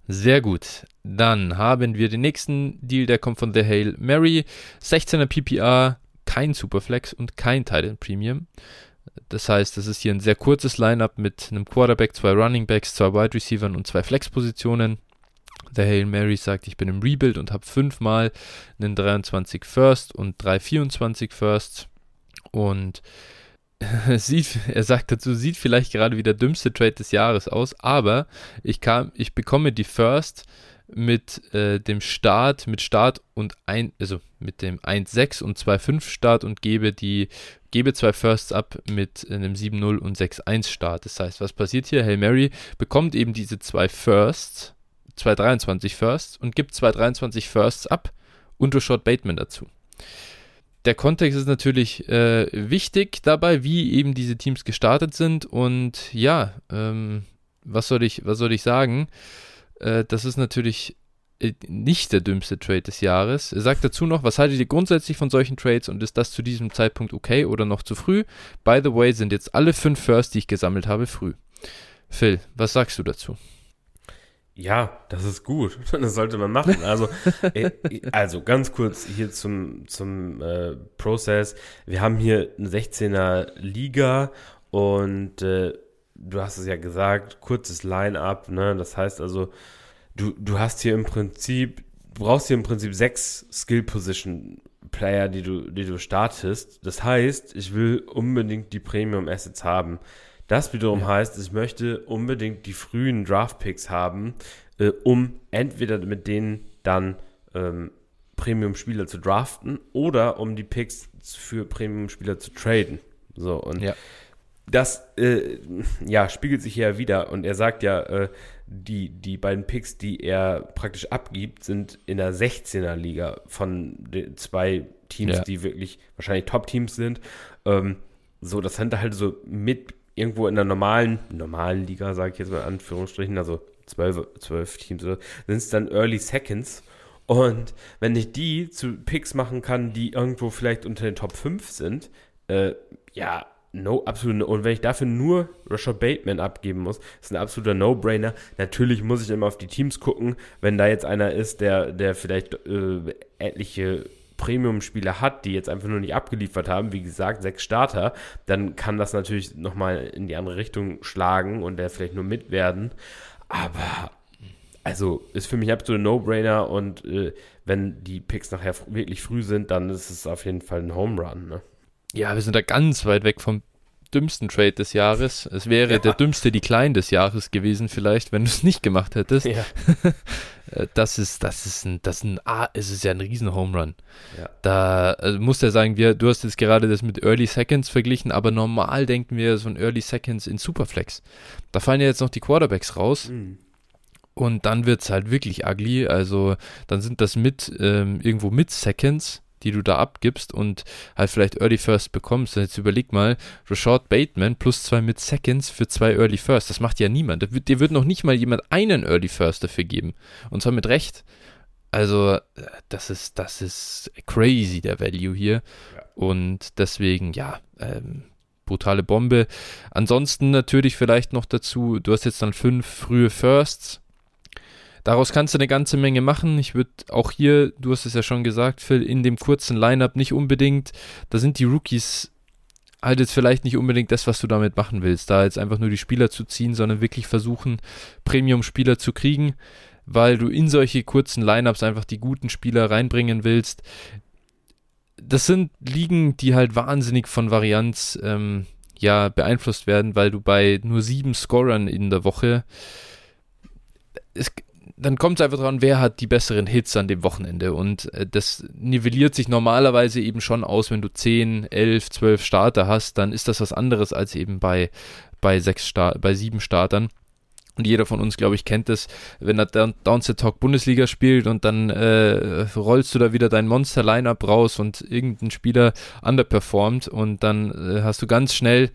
Sehr gut. Dann haben wir den nächsten Deal, der kommt von The Hail Mary. 16er PPR, kein Superflex und kein Titan Premium. Das heißt, es ist hier ein sehr kurzes Lineup mit einem Quarterback, zwei Running Backs, zwei Wide Receivers und zwei Flexpositionen. Der Hail Mary sagt, ich bin im Rebuild und habe fünfmal einen 23 First und drei 24 Firsts. Und sieht, er sagt dazu, sieht vielleicht gerade wie der dümmste Trade des Jahres aus, aber ich kam, ich bekomme die First mit äh, dem Start, mit Start und ein, also mit dem 1-6 und 2-5 Start und gebe die, gebe zwei Firsts ab mit einem 7-0 und 6-1 Start. Das heißt, was passiert hier? Hail Mary bekommt eben diese zwei Firsts, zwei 23 Firsts und gibt zwei 23 Firsts ab und du Short Bateman dazu. Der Kontext ist natürlich äh, wichtig dabei, wie eben diese Teams gestartet sind und ja, ähm, was soll ich, was soll ich sagen? Äh, das ist natürlich äh, nicht der dümmste Trade des Jahres. Er sagt dazu noch, was haltet ihr grundsätzlich von solchen Trades und ist das zu diesem Zeitpunkt okay oder noch zu früh? By the way, sind jetzt alle fünf Firsts, die ich gesammelt habe, früh. Phil, was sagst du dazu? Ja, das ist gut. Das sollte man machen. Also, äh, also ganz kurz hier zum, zum äh, Prozess. Wir haben hier eine 16er Liga und äh, du hast es ja gesagt, kurzes Line-up, ne? Das heißt also, du, du hast hier im Prinzip, du brauchst hier im Prinzip sechs Skill-Position-Player, die du, die du startest. Das heißt, ich will unbedingt die Premium-Assets haben. Das wiederum ja. heißt, ich möchte unbedingt die frühen Draft-Picks haben, äh, um entweder mit denen dann ähm, Premium-Spieler zu draften oder um die Picks für Premium-Spieler zu traden. So, und ja das äh, ja, spiegelt sich ja wieder und er sagt ja, äh, die, die beiden Picks, die er praktisch abgibt, sind in der 16er Liga von den zwei Teams, ja. die wirklich wahrscheinlich Top-Teams sind. Ähm, so, das sind halt so mit irgendwo in der normalen, normalen Liga, sage ich jetzt mal in Anführungsstrichen, also zwölf, zwölf Teams, sind es dann Early Seconds. Und wenn ich die zu Picks machen kann, die irgendwo vielleicht unter den Top 5 sind, äh, ja, No, absolut. No. Und wenn ich dafür nur Rashad Bateman abgeben muss, ist ein absoluter No-Brainer. Natürlich muss ich immer auf die Teams gucken. Wenn da jetzt einer ist, der, der vielleicht äh, etliche Premium-Spieler hat, die jetzt einfach nur nicht abgeliefert haben, wie gesagt, sechs Starter, dann kann das natürlich nochmal in die andere Richtung schlagen und der vielleicht nur mit werden. Aber also ist für mich absolut No-Brainer und äh, wenn die Picks nachher wirklich früh sind, dann ist es auf jeden Fall ein Home Run. Ne? Ja, wir sind da ganz weit weg vom dümmsten Trade des Jahres. Es wäre ja. der dümmste Decline des Jahres gewesen, vielleicht, wenn du es nicht gemacht hättest. Ja. Äh, das ist, das ist ein, das ist ein, ah, es ist ja ein riesen Home Run. Ja. Da also muss ja sagen, wir, du hast jetzt gerade das mit Early Seconds verglichen, aber normal denken wir so ein Early Seconds in Superflex. Da fallen ja jetzt noch die Quarterbacks raus. Mhm. Und dann wird es halt wirklich ugly. Also dann sind das mit ähm, irgendwo mit Seconds die du da abgibst und halt vielleicht Early First bekommst. Und jetzt überleg mal, Rashad Bateman plus zwei mit Seconds für zwei Early First. Das macht ja niemand. Dir wird noch nicht mal jemand einen Early First dafür geben. Und zwar mit Recht. Also, das ist, das ist crazy, der Value hier. Ja. Und deswegen, ja, ähm, brutale Bombe. Ansonsten natürlich vielleicht noch dazu, du hast jetzt dann fünf frühe Firsts Daraus kannst du eine ganze Menge machen. Ich würde auch hier, du hast es ja schon gesagt, Phil, in dem kurzen Lineup nicht unbedingt, da sind die Rookies halt jetzt vielleicht nicht unbedingt das, was du damit machen willst, da jetzt einfach nur die Spieler zu ziehen, sondern wirklich versuchen, Premium-Spieler zu kriegen, weil du in solche kurzen Lineups einfach die guten Spieler reinbringen willst. Das sind Ligen, die halt wahnsinnig von Varianz ähm, ja beeinflusst werden, weil du bei nur sieben Scorern in der Woche es, dann kommt es einfach dran, wer hat die besseren Hits an dem Wochenende. Und äh, das nivelliert sich normalerweise eben schon aus, wenn du 10, 11, 12 Starter hast, dann ist das was anderes als eben bei, bei, sechs Star bei sieben Startern. Und jeder von uns, glaube ich, kennt es, wenn er Down Downset Talk Bundesliga spielt und dann äh, rollst du da wieder dein Monster-Line-Up raus und irgendein Spieler underperformt und dann äh, hast du ganz schnell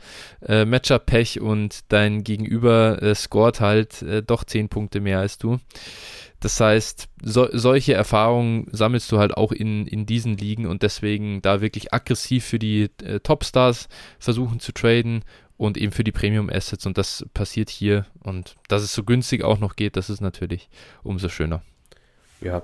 äh, Matchup-Pech und dein Gegenüber äh, scoret halt äh, doch 10 Punkte mehr als du. Das heißt, so, solche Erfahrungen sammelst du halt auch in, in diesen Ligen und deswegen da wirklich aggressiv für die äh, Topstars versuchen zu traden und eben für die Premium Assets und das passiert hier und dass es so günstig auch noch geht, das ist natürlich umso schöner. Ja,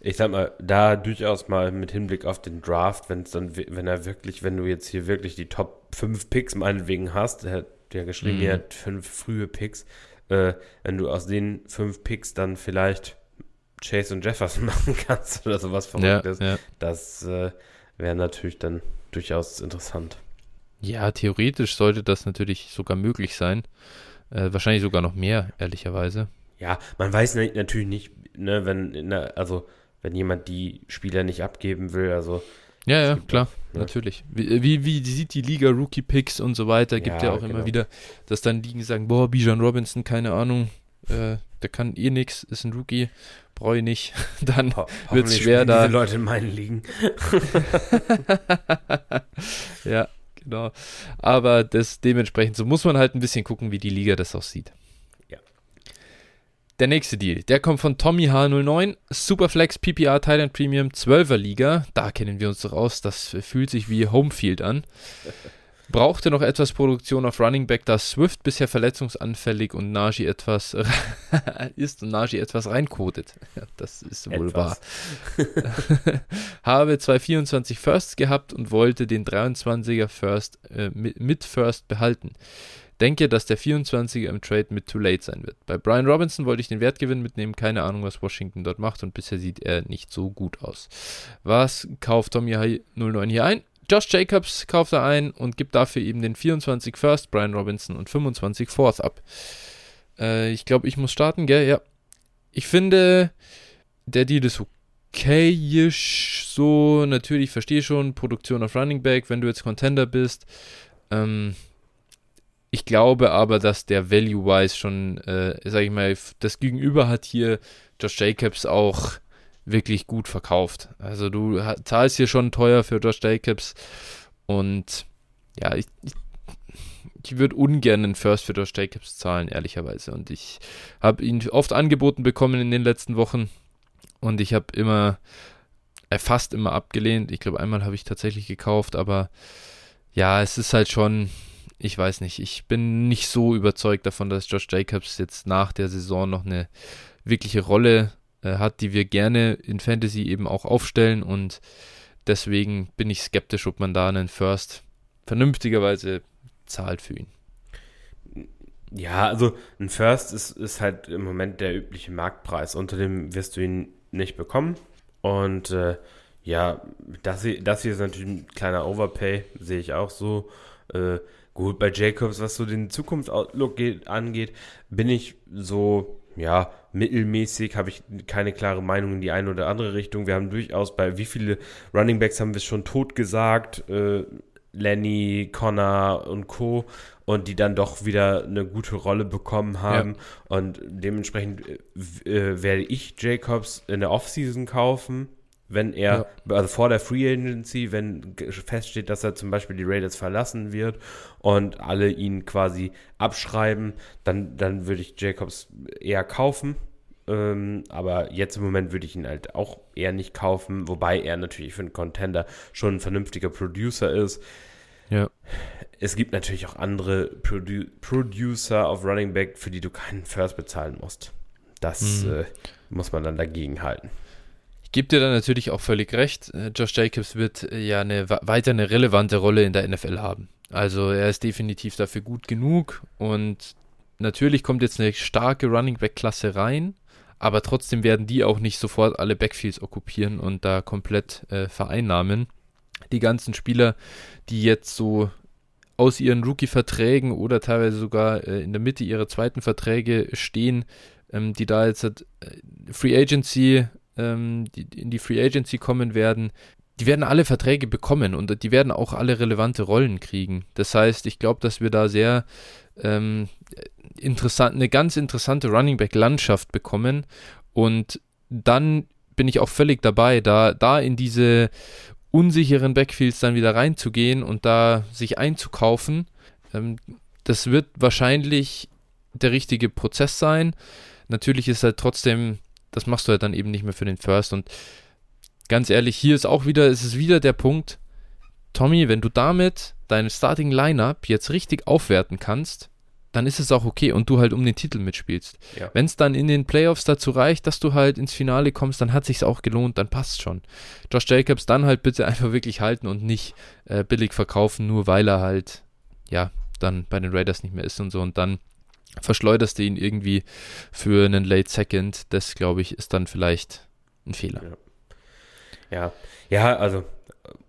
ich sag mal, da durchaus mal mit Hinblick auf den Draft, wenn es dann, wenn er wirklich, wenn du jetzt hier wirklich die Top 5 Picks meinetwegen hast, der hat ja geschrieben, mhm. er hat fünf frühe Picks, äh, wenn du aus den fünf Picks dann vielleicht Chase und Jefferson machen kannst oder sowas Verrücktes, ja, ja. das äh, wäre natürlich dann durchaus interessant. Ja, theoretisch sollte das natürlich sogar möglich sein. Äh, wahrscheinlich sogar noch mehr, ehrlicherweise. Ja, man weiß natürlich nicht, ne, wenn, ne, also wenn jemand die Spieler nicht abgeben will, also. Ja, ja, klar, auch, ne? natürlich. Wie, wie, wie, sieht die Liga Rookie Picks und so weiter? Gibt ja, ja auch genau. immer wieder, dass dann Ligen sagen, boah, Bijan Robinson, keine Ahnung, äh, der kann eh nix, ist ein Rookie, brauche ich nicht. Dann Ho wird es schwer da. Diese Leute in meinen Ligen. ja, genau. Aber das dementsprechend, so muss man halt ein bisschen gucken, wie die Liga das auch sieht. Ja. Der nächste Deal, der kommt von Tommy H09, Superflex PPR Thailand Premium 12er Liga. Da kennen wir uns doch aus, das fühlt sich wie Homefield an. Brauchte noch etwas Produktion auf Running Back, da Swift bisher verletzungsanfällig und Najee etwas ist und Najee etwas reinkodet. Ja, das ist wohl etwas. wahr. Habe zwei 24 Firsts gehabt und wollte den 23er First äh, mit, mit First behalten. Denke, dass der 24er im Trade mit Too Late sein wird. Bei Brian Robinson wollte ich den Wertgewinn mitnehmen, keine Ahnung, was Washington dort macht und bisher sieht er nicht so gut aus. Was kauft Tommy 09 hier ein? Josh Jacobs kauft er ein und gibt dafür eben den 24 First Brian Robinson und 25 Fourth ab. Äh, ich glaube, ich muss starten, gell? Ja. Ich finde, der Deal ist okayisch so. Natürlich, verstehe schon, Produktion auf Running Back, wenn du jetzt Contender bist. Ähm, ich glaube aber, dass der Value-wise schon, äh, sag ich mal, das Gegenüber hat hier Josh Jacobs auch wirklich gut verkauft. Also du zahlst hier schon teuer für Josh Jacobs und ja, ich, ich, ich würde ungern einen First für Josh Jacobs zahlen, ehrlicherweise. Und ich habe ihn oft angeboten bekommen in den letzten Wochen und ich habe immer, äh, fast immer abgelehnt. Ich glaube, einmal habe ich tatsächlich gekauft, aber ja, es ist halt schon, ich weiß nicht, ich bin nicht so überzeugt davon, dass Josh Jacobs jetzt nach der Saison noch eine wirkliche Rolle äh, hat, die wir gerne in Fantasy eben auch aufstellen und deswegen bin ich skeptisch, ob man da einen First vernünftigerweise zahlt für ihn. Ja, also ein First ist, ist halt im Moment der übliche Marktpreis. Unter dem wirst du ihn nicht bekommen. Und äh, ja, das hier, das hier ist natürlich ein kleiner Overpay, sehe ich auch so. Äh, Gut, bei Jacobs, was so den Zukunftsoutlook angeht, bin ich so, ja, mittelmäßig, habe ich keine klare Meinung in die eine oder andere Richtung. Wir haben durchaus bei wie viele Running Backs haben wir schon tot gesagt, äh, Lenny, Connor und Co. und die dann doch wieder eine gute Rolle bekommen haben. Ja. Und dementsprechend äh, äh werde ich Jacobs in der Offseason kaufen wenn er, ja. also vor der Free Agency, wenn feststeht, dass er zum Beispiel die Raiders verlassen wird und alle ihn quasi abschreiben, dann, dann würde ich Jacobs eher kaufen. Ähm, aber jetzt im Moment würde ich ihn halt auch eher nicht kaufen, wobei er natürlich für einen Contender schon ein vernünftiger Producer ist. Ja. Es gibt natürlich auch andere Produ Producer auf Running Back, für die du keinen First bezahlen musst. Das mhm. äh, muss man dann dagegen halten gebe dir da natürlich auch völlig recht. Äh, Josh Jacobs wird äh, ja eine, weiter eine relevante Rolle in der NFL haben. Also er ist definitiv dafür gut genug und natürlich kommt jetzt eine starke Running Back Klasse rein, aber trotzdem werden die auch nicht sofort alle Backfields okkupieren und da komplett äh, vereinnahmen. Die ganzen Spieler, die jetzt so aus ihren Rookie-Verträgen oder teilweise sogar äh, in der Mitte ihrer zweiten Verträge stehen, ähm, die da jetzt äh, Free Agency ähm, die in die Free Agency kommen werden, die werden alle Verträge bekommen und die werden auch alle relevante Rollen kriegen. Das heißt, ich glaube, dass wir da sehr ähm, interessant, eine ganz interessante Running Back Landschaft bekommen und dann bin ich auch völlig dabei, da, da in diese unsicheren Backfields dann wieder reinzugehen und da sich einzukaufen. Ähm, das wird wahrscheinlich der richtige Prozess sein. Natürlich ist halt trotzdem das machst du halt dann eben nicht mehr für den First. Und ganz ehrlich, hier ist auch wieder, es ist wieder der Punkt, Tommy, wenn du damit deine Starting Lineup jetzt richtig aufwerten kannst, dann ist es auch okay und du halt um den Titel mitspielst. Ja. Wenn es dann in den Playoffs dazu reicht, dass du halt ins Finale kommst, dann hat sich's auch gelohnt, dann passt schon. Josh Jacobs dann halt bitte einfach wirklich halten und nicht äh, billig verkaufen, nur weil er halt ja dann bei den Raiders nicht mehr ist und so und dann verschleuderst du ihn irgendwie für einen Late Second. Das, glaube ich, ist dann vielleicht ein Fehler. Ja, ja, ja also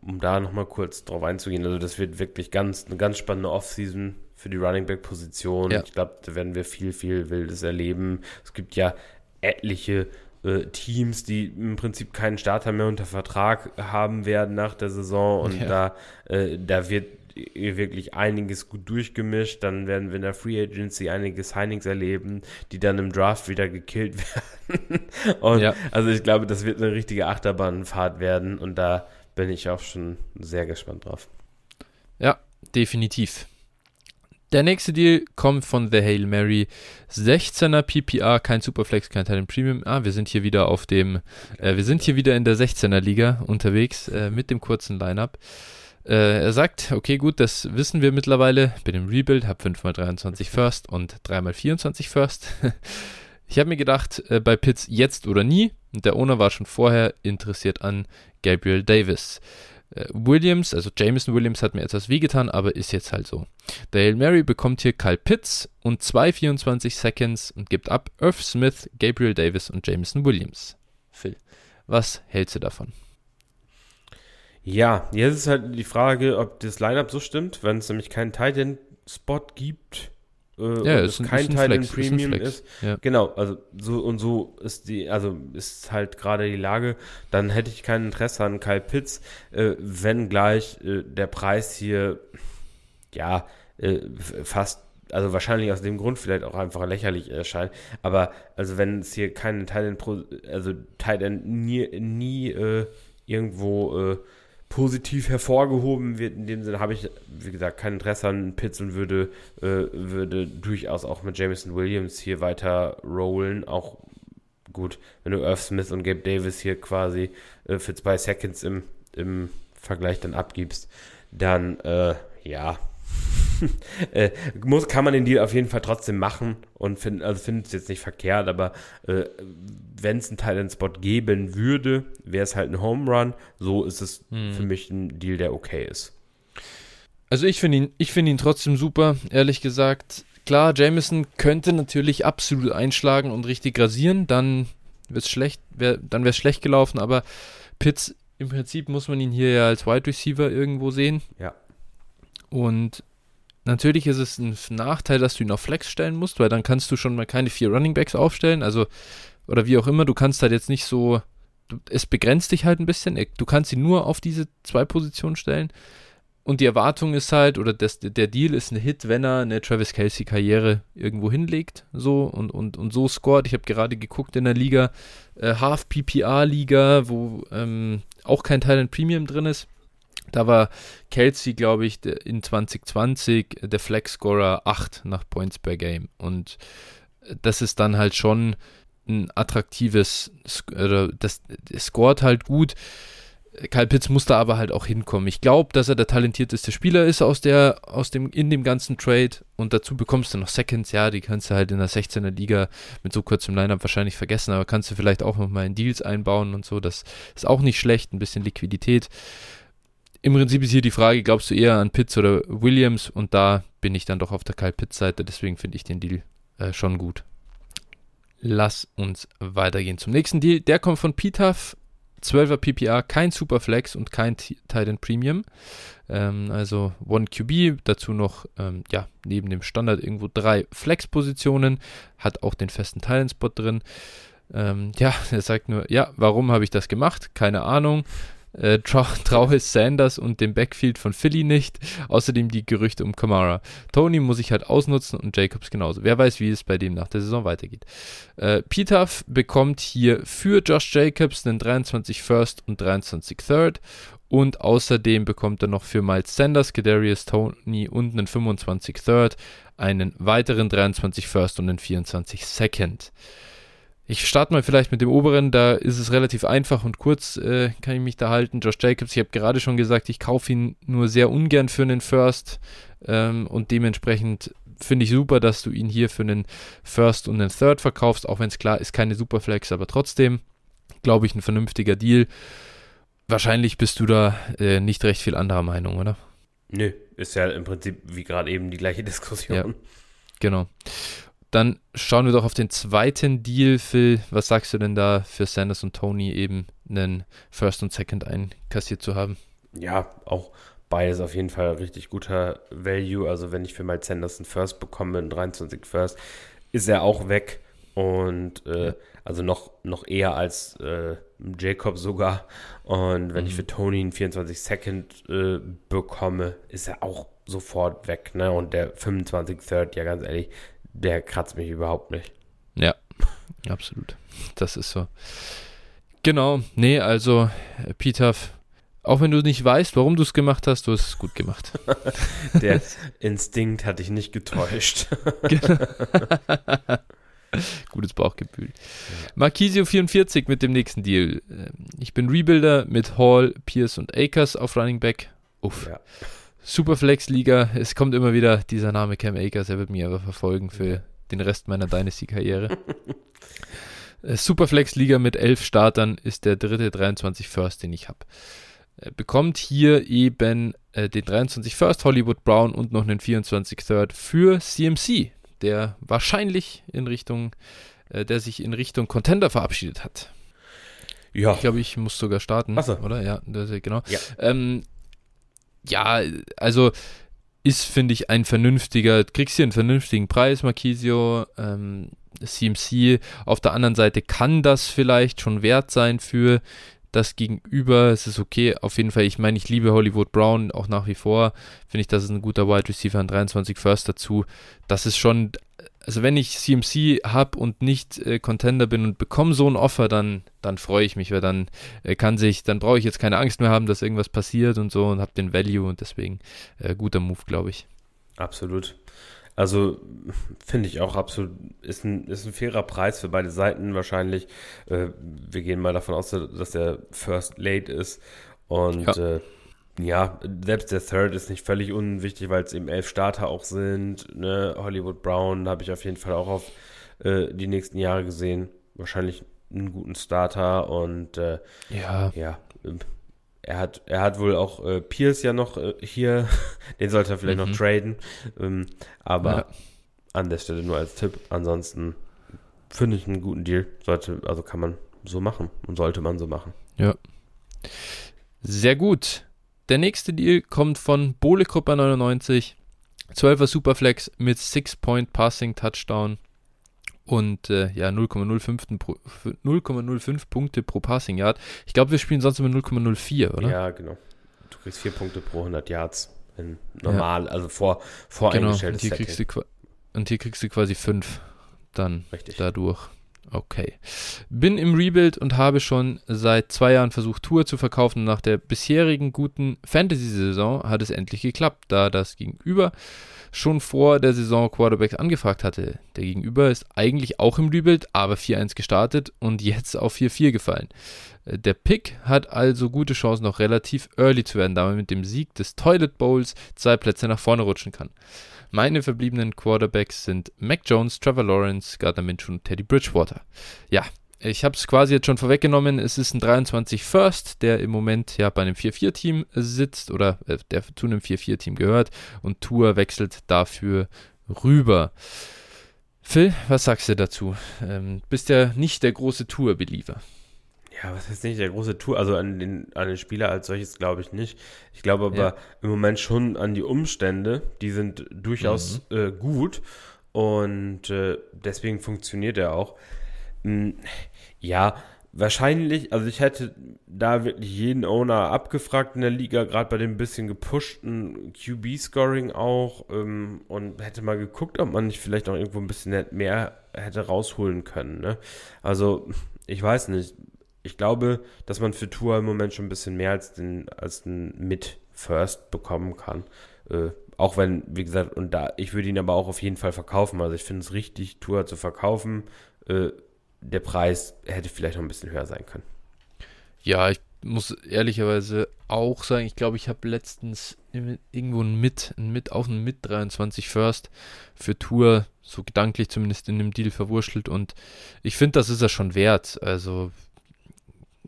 um da nochmal kurz drauf einzugehen, also das wird wirklich ganz, eine ganz spannende Offseason für die Running Back Position. Ja. Ich glaube, da werden wir viel, viel Wildes erleben. Es gibt ja etliche äh, Teams, die im Prinzip keinen Starter mehr unter Vertrag haben werden nach der Saison und ja. da, äh, da wird wirklich einiges gut durchgemischt. Dann werden wir in der Free Agency einige Signings erleben, die dann im Draft wieder gekillt werden. und ja. also ich glaube, das wird eine richtige Achterbahnfahrt werden und da bin ich auch schon sehr gespannt drauf. Ja, definitiv. Der nächste Deal kommt von The Hail Mary. 16er PPR, kein Superflex, kein Talent Premium. Ah, wir sind hier wieder auf dem, äh, wir sind hier wieder in der 16er Liga unterwegs äh, mit dem kurzen Lineup. Äh, er sagt, okay, gut, das wissen wir mittlerweile. Bin im Rebuild, habe 5x23 First und 3x24 First. ich habe mir gedacht, äh, bei Pitts jetzt oder nie. Und der Owner war schon vorher interessiert an Gabriel Davis. Äh, Williams, also Jameson Williams hat mir etwas wehgetan, aber ist jetzt halt so. Dale Mary bekommt hier Kyle Pitts und 2,24 Seconds und gibt ab Irv Smith, Gabriel Davis und Jameson Williams. Phil, was hältst du davon? Ja, jetzt ist halt die Frage, ob das Lineup so stimmt, wenn es nämlich keinen Titan-Spot gibt. Äh, ja, es ist kein Titan Premium ist. ist. Ja. Genau, also so und so ist die, also ist halt gerade die Lage. Dann hätte ich kein Interesse an Kyle Pitts, äh, wenn gleich äh, der Preis hier ja äh, fast also wahrscheinlich aus dem Grund vielleicht auch einfach lächerlich erscheint. Aber also wenn es hier keinen Titan Pro, also Titan nie, nie äh, irgendwo äh, positiv hervorgehoben wird. In dem Sinne habe ich, wie gesagt, kein Interesse an Pitts und würde, äh, würde durchaus auch mit Jameson Williams hier weiter rollen. Auch gut, wenn du Irv Smith und Gabe Davis hier quasi äh, für zwei Seconds im, im Vergleich dann abgibst, dann äh, ja, äh, muss, kann man den Deal auf jeden Fall trotzdem machen und find, also finde es jetzt nicht verkehrt, aber äh, wenn es einen Talent-Spot geben würde, wäre es halt ein Home Run. So ist es hm. für mich ein Deal, der okay ist. Also ich finde ihn, ich ihn trotzdem super, ehrlich gesagt. Klar, Jameson könnte natürlich absolut einschlagen und richtig rasieren, dann wird's schlecht, wär, dann wäre es schlecht gelaufen, aber Pitts, im Prinzip muss man ihn hier ja als Wide Receiver irgendwo sehen. Ja. Und natürlich ist es ein Nachteil, dass du ihn auf Flex stellen musst, weil dann kannst du schon mal keine vier Running Backs aufstellen, also oder wie auch immer, du kannst halt jetzt nicht so, es begrenzt dich halt ein bisschen, du kannst ihn nur auf diese zwei Positionen stellen und die Erwartung ist halt, oder das, der Deal ist ein Hit, wenn er eine Travis Kelsey-Karriere irgendwo hinlegt, so und, und, und so scored. Ich habe gerade geguckt in der Liga, äh, Half PPR-Liga, wo ähm, auch kein Teil in Premium drin ist. Da war Kelsey, glaube ich, in 2020 der Flex-Scorer 8 nach Points per Game. Und das ist dann halt schon ein attraktives, äh, das, das scored halt gut Kyle Pitts muss da aber halt auch hinkommen. Ich glaube, dass er der talentierteste Spieler ist aus der, aus dem, in dem ganzen Trade. Und dazu bekommst du noch Seconds, ja, die kannst du halt in der 16er Liga mit so kurzem Lineup wahrscheinlich vergessen, aber kannst du vielleicht auch nochmal in Deals einbauen und so. Das ist auch nicht schlecht, ein bisschen Liquidität. Im Prinzip ist hier die Frage, glaubst du eher an Pitts oder Williams? Und da bin ich dann doch auf der Kyle Pitts-Seite, deswegen finde ich den Deal äh, schon gut. Lass uns weitergehen zum nächsten Deal. Der kommt von Pitaf 12er PPR, kein Superflex und kein Titan Premium. Ähm, also One QB, dazu noch, ähm, ja, neben dem Standard irgendwo drei Flex-Positionen, hat auch den festen Titan-Spot drin. Ähm, ja, er sagt nur, ja, warum habe ich das gemacht? Keine Ahnung äh, traue Sanders und dem Backfield von Philly nicht. Außerdem die Gerüchte um Kamara. Tony muss ich halt ausnutzen und Jacobs genauso. Wer weiß, wie es bei dem nach der Saison weitergeht. Äh, Petaf bekommt hier für Josh Jacobs einen 23 First und 23 Third. Und außerdem bekommt er noch für Miles Sanders, Kadarius Tony und einen 25 Third einen weiteren 23 First und einen 24 Second. Ich starte mal vielleicht mit dem oberen, da ist es relativ einfach und kurz, äh, kann ich mich da halten. Josh Jacobs, ich habe gerade schon gesagt, ich kaufe ihn nur sehr ungern für einen First ähm, und dementsprechend finde ich super, dass du ihn hier für einen First und einen Third verkaufst, auch wenn es klar ist, keine Superflex, aber trotzdem, glaube ich, ein vernünftiger Deal. Wahrscheinlich bist du da äh, nicht recht viel anderer Meinung, oder? Nö, ist ja im Prinzip wie gerade eben die gleiche Diskussion. Ja, genau. Dann schauen wir doch auf den zweiten Deal, Phil. Was sagst du denn da für Sanders und Tony eben einen First und Second einkassiert zu haben? Ja, auch beides auf jeden Fall richtig guter Value. Also wenn ich für Miles Sanders einen First bekomme, einen 23 First, ist er auch weg. Und äh, also noch, noch eher als äh, Jacob sogar. Und wenn mhm. ich für Tony einen 24 Second äh, bekomme, ist er auch sofort weg. Ne? Und der 25 Third, ja ganz ehrlich, der kratzt mich überhaupt nicht. Ja, absolut. Das ist so. Genau, nee, also Peter, auch wenn du nicht weißt, warum du es gemacht hast, du hast es gut gemacht. Der Instinkt hat dich nicht getäuscht. Gutes Bauchgefühl. Marquisio 44 mit dem nächsten Deal. Ich bin Rebuilder mit Hall, Pierce und Akers auf Running Back. Uff. Ja. Superflex-Liga. Es kommt immer wieder dieser Name Cam Akers. Er wird mich aber verfolgen für den Rest meiner Dynasty-Karriere. Äh, Superflex-Liga mit elf Startern ist der dritte 23 First, den ich habe. Bekommt hier eben äh, den 23 First Hollywood Brown und noch einen 24 Third für CMC, der wahrscheinlich in Richtung, äh, der sich in Richtung Contender verabschiedet hat. Ja. Ich glaube, ich muss sogar starten, so. oder? Ja, das, genau. Ja. Ähm, ja, also ist, finde ich, ein vernünftiger, kriegst hier einen vernünftigen Preis, Marquisio, ähm, CMC. Auf der anderen Seite kann das vielleicht schon wert sein für das Gegenüber. Es ist okay, auf jeden Fall. Ich meine, ich liebe Hollywood Brown auch nach wie vor. Finde ich, das ist ein guter Wide Receiver, ein 23 First dazu. Das ist schon also wenn ich CMC habe und nicht äh, Contender bin und bekomme so ein Offer, dann, dann freue ich mich, weil dann äh, kann sich, dann brauche ich jetzt keine Angst mehr haben, dass irgendwas passiert und so und habe den Value und deswegen äh, guter Move, glaube ich. Absolut. Also finde ich auch absolut, ist ein, ist ein fairer Preis für beide Seiten wahrscheinlich. Äh, wir gehen mal davon aus, dass der First Late ist und ja. Äh, ja, selbst der Third ist nicht völlig unwichtig, weil es eben elf Starter auch sind. Ne? Hollywood Brown habe ich auf jeden Fall auch auf äh, die nächsten Jahre gesehen. Wahrscheinlich einen guten Starter und äh, ja. ja, ähm, er hat, er hat wohl auch äh, Pierce ja noch äh, hier, den sollte er vielleicht mhm. noch traden. Ähm, aber ja. an der Stelle nur als Tipp. Ansonsten finde ich einen guten Deal. Sollte, also kann man so machen und sollte man so machen. Ja. Sehr gut. Der nächste Deal kommt von Gruppe 99. 12er Superflex mit 6-Point Passing Touchdown und äh, ja 0,05 Punkte pro Passing Yard. Ich glaube, wir spielen sonst immer 0,04, oder? Ja, genau. Du kriegst 4 Punkte pro 100 Yards. In normal, ja. also vor, vor genau. und hier, kriegst du, und hier kriegst du quasi 5 dann Richtig. dadurch. Okay. Bin im Rebuild und habe schon seit zwei Jahren versucht, Tour zu verkaufen. Nach der bisherigen guten Fantasy-Saison hat es endlich geklappt, da das Gegenüber schon vor der Saison Quarterbacks angefragt hatte. Der Gegenüber ist eigentlich auch im Rebuild, aber 4-1 gestartet und jetzt auf 4-4 gefallen. Der Pick hat also gute Chancen, noch relativ early zu werden, da man mit dem Sieg des Toilet Bowls zwei Plätze nach vorne rutschen kann. Meine verbliebenen Quarterbacks sind Mac Jones, Trevor Lawrence, Gardner Minshew und Teddy Bridgewater. Ja, ich habe es quasi jetzt schon vorweggenommen. Es ist ein 23 First, der im Moment ja bei einem 4-4-Team sitzt oder äh, der zu einem 4-4-Team gehört und Tour wechselt dafür rüber. Phil, was sagst du dazu? Ähm, bist ja nicht der große Tour-Believer. Ja, was heißt nicht der große Tour? Also an den, an den Spieler als solches glaube ich nicht. Ich glaube aber ja. im Moment schon an die Umstände. Die sind durchaus mhm. äh, gut und äh, deswegen funktioniert er auch. Hm, ja, wahrscheinlich, also ich hätte da wirklich jeden Owner abgefragt in der Liga, gerade bei dem bisschen gepushten QB-Scoring auch ähm, und hätte mal geguckt, ob man nicht vielleicht auch irgendwo ein bisschen mehr hätte rausholen können. Ne? Also ich weiß nicht, ich glaube, dass man für Tour im Moment schon ein bisschen mehr als den, als den Mid-First bekommen kann. Äh, auch wenn, wie gesagt, und da, ich würde ihn aber auch auf jeden Fall verkaufen. Also ich finde es richtig, Tour zu verkaufen. Äh, der Preis hätte vielleicht noch ein bisschen höher sein können. Ja, ich muss ehrlicherweise auch sagen, ich glaube, ich habe letztens irgendwo ein Mit, ein Mit, auch ein Mit 23 First für Tour, so gedanklich zumindest in dem Deal verwurschtelt und ich finde, das ist er schon wert. Also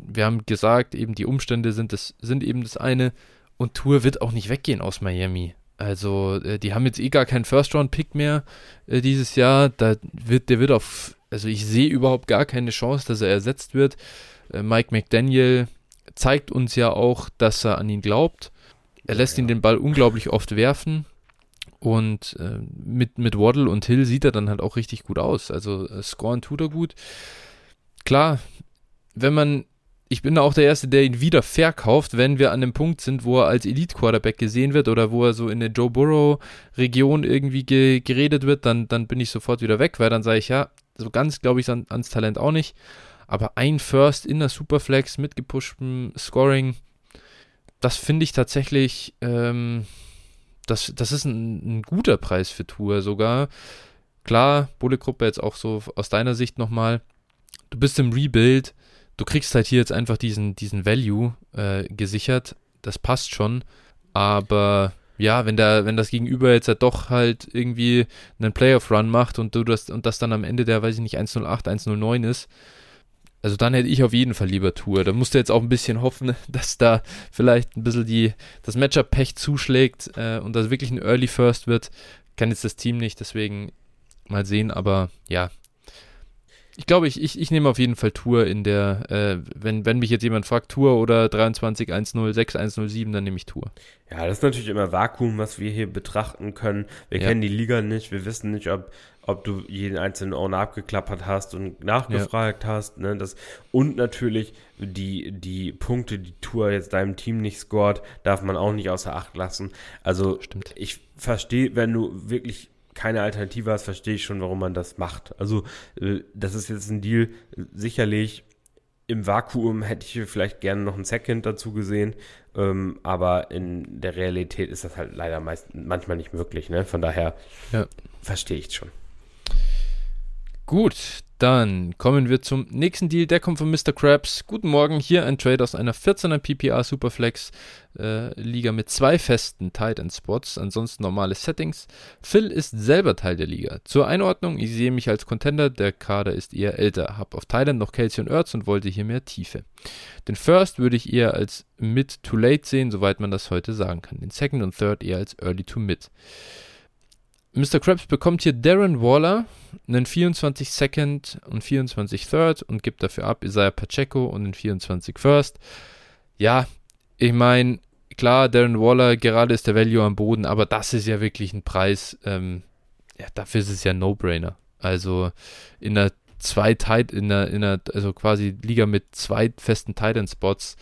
wir haben gesagt, eben die Umstände sind, das, sind eben das eine und Tour wird auch nicht weggehen aus Miami. Also, äh, die haben jetzt eh gar keinen First-Round-Pick mehr äh, dieses Jahr. Da wird, der wird auf, also ich sehe überhaupt gar keine Chance, dass er ersetzt wird. Äh, Mike McDaniel zeigt uns ja auch, dass er an ihn glaubt. Er lässt ja, ja. ihn den Ball unglaublich oft werfen. Und äh, mit, mit Waddle und Hill sieht er dann halt auch richtig gut aus. Also äh, scoren tut er gut. Klar, wenn man ich bin auch der Erste, der ihn wieder verkauft, wenn wir an dem Punkt sind, wo er als Elite-Quarterback gesehen wird oder wo er so in der Joe Burrow-Region irgendwie ge geredet wird, dann, dann bin ich sofort wieder weg, weil dann sage ich, ja, so ganz glaube ich an, ans Talent auch nicht. Aber ein First in der Superflex mit gepushtem Scoring, das finde ich tatsächlich, ähm, das, das ist ein, ein guter Preis für Tour sogar. Klar, Bullet-Gruppe jetzt auch so aus deiner Sicht nochmal. Du bist im Rebuild du kriegst halt hier jetzt einfach diesen, diesen Value äh, gesichert. Das passt schon. Aber ja, wenn der, wenn das Gegenüber jetzt halt doch halt irgendwie einen Playoff-Run macht und du das, und das dann am Ende der, weiß ich nicht, 108, 109 ist, also dann hätte ich auf jeden Fall lieber Tour. Da musst du jetzt auch ein bisschen hoffen, dass da vielleicht ein bisschen die, das Matchup-Pech zuschlägt äh, und das wirklich ein Early First wird. Kann jetzt das Team nicht, deswegen mal sehen, aber ja, ich glaube, ich, ich, ich nehme auf jeden Fall Tour in der, äh, wenn, wenn mich jetzt jemand fragt, Tour oder 23 106 107, dann nehme ich Tour. Ja, das ist natürlich immer Vakuum, was wir hier betrachten können. Wir ja. kennen die Liga nicht, wir wissen nicht, ob, ob du jeden einzelnen Owner abgeklappert hast und nachgefragt ja. hast. Ne? Das, und natürlich die, die Punkte, die Tour jetzt deinem Team nicht scored, darf man auch nicht außer Acht lassen. Also Stimmt. ich verstehe, wenn du wirklich keine Alternative hast, verstehe ich schon, warum man das macht. Also, äh, das ist jetzt ein Deal, sicherlich im Vakuum hätte ich vielleicht gerne noch ein Second dazu gesehen, ähm, aber in der Realität ist das halt leider meist, manchmal nicht möglich. Ne? Von daher ja. verstehe ich schon. Gut, dann kommen wir zum nächsten Deal. Der kommt von Mr. Krabs. Guten Morgen. Hier ein Trade aus einer 14er PPR Superflex äh, Liga mit zwei festen Tight End Spots, ansonsten normale Settings. Phil ist selber Teil der Liga. Zur Einordnung, ich sehe mich als Contender, der Kader ist eher älter, habe auf End noch Kelsey und Ertz und wollte hier mehr Tiefe. Den First würde ich eher als Mid to Late sehen, soweit man das heute sagen kann. Den Second und Third eher als Early to Mid. Mr. Krabs bekommt hier Darren Waller, einen 24 Second und 24 Third und gibt dafür ab Isaiah Pacheco und einen 24 First. Ja, ich meine, klar, Darren Waller, gerade ist der Value am Boden, aber das ist ja wirklich ein Preis, ähm, ja, dafür ist es ja ein No-Brainer. Also in der zwei Tight, in der, in der, also quasi Liga mit zwei festen Titan-Spots,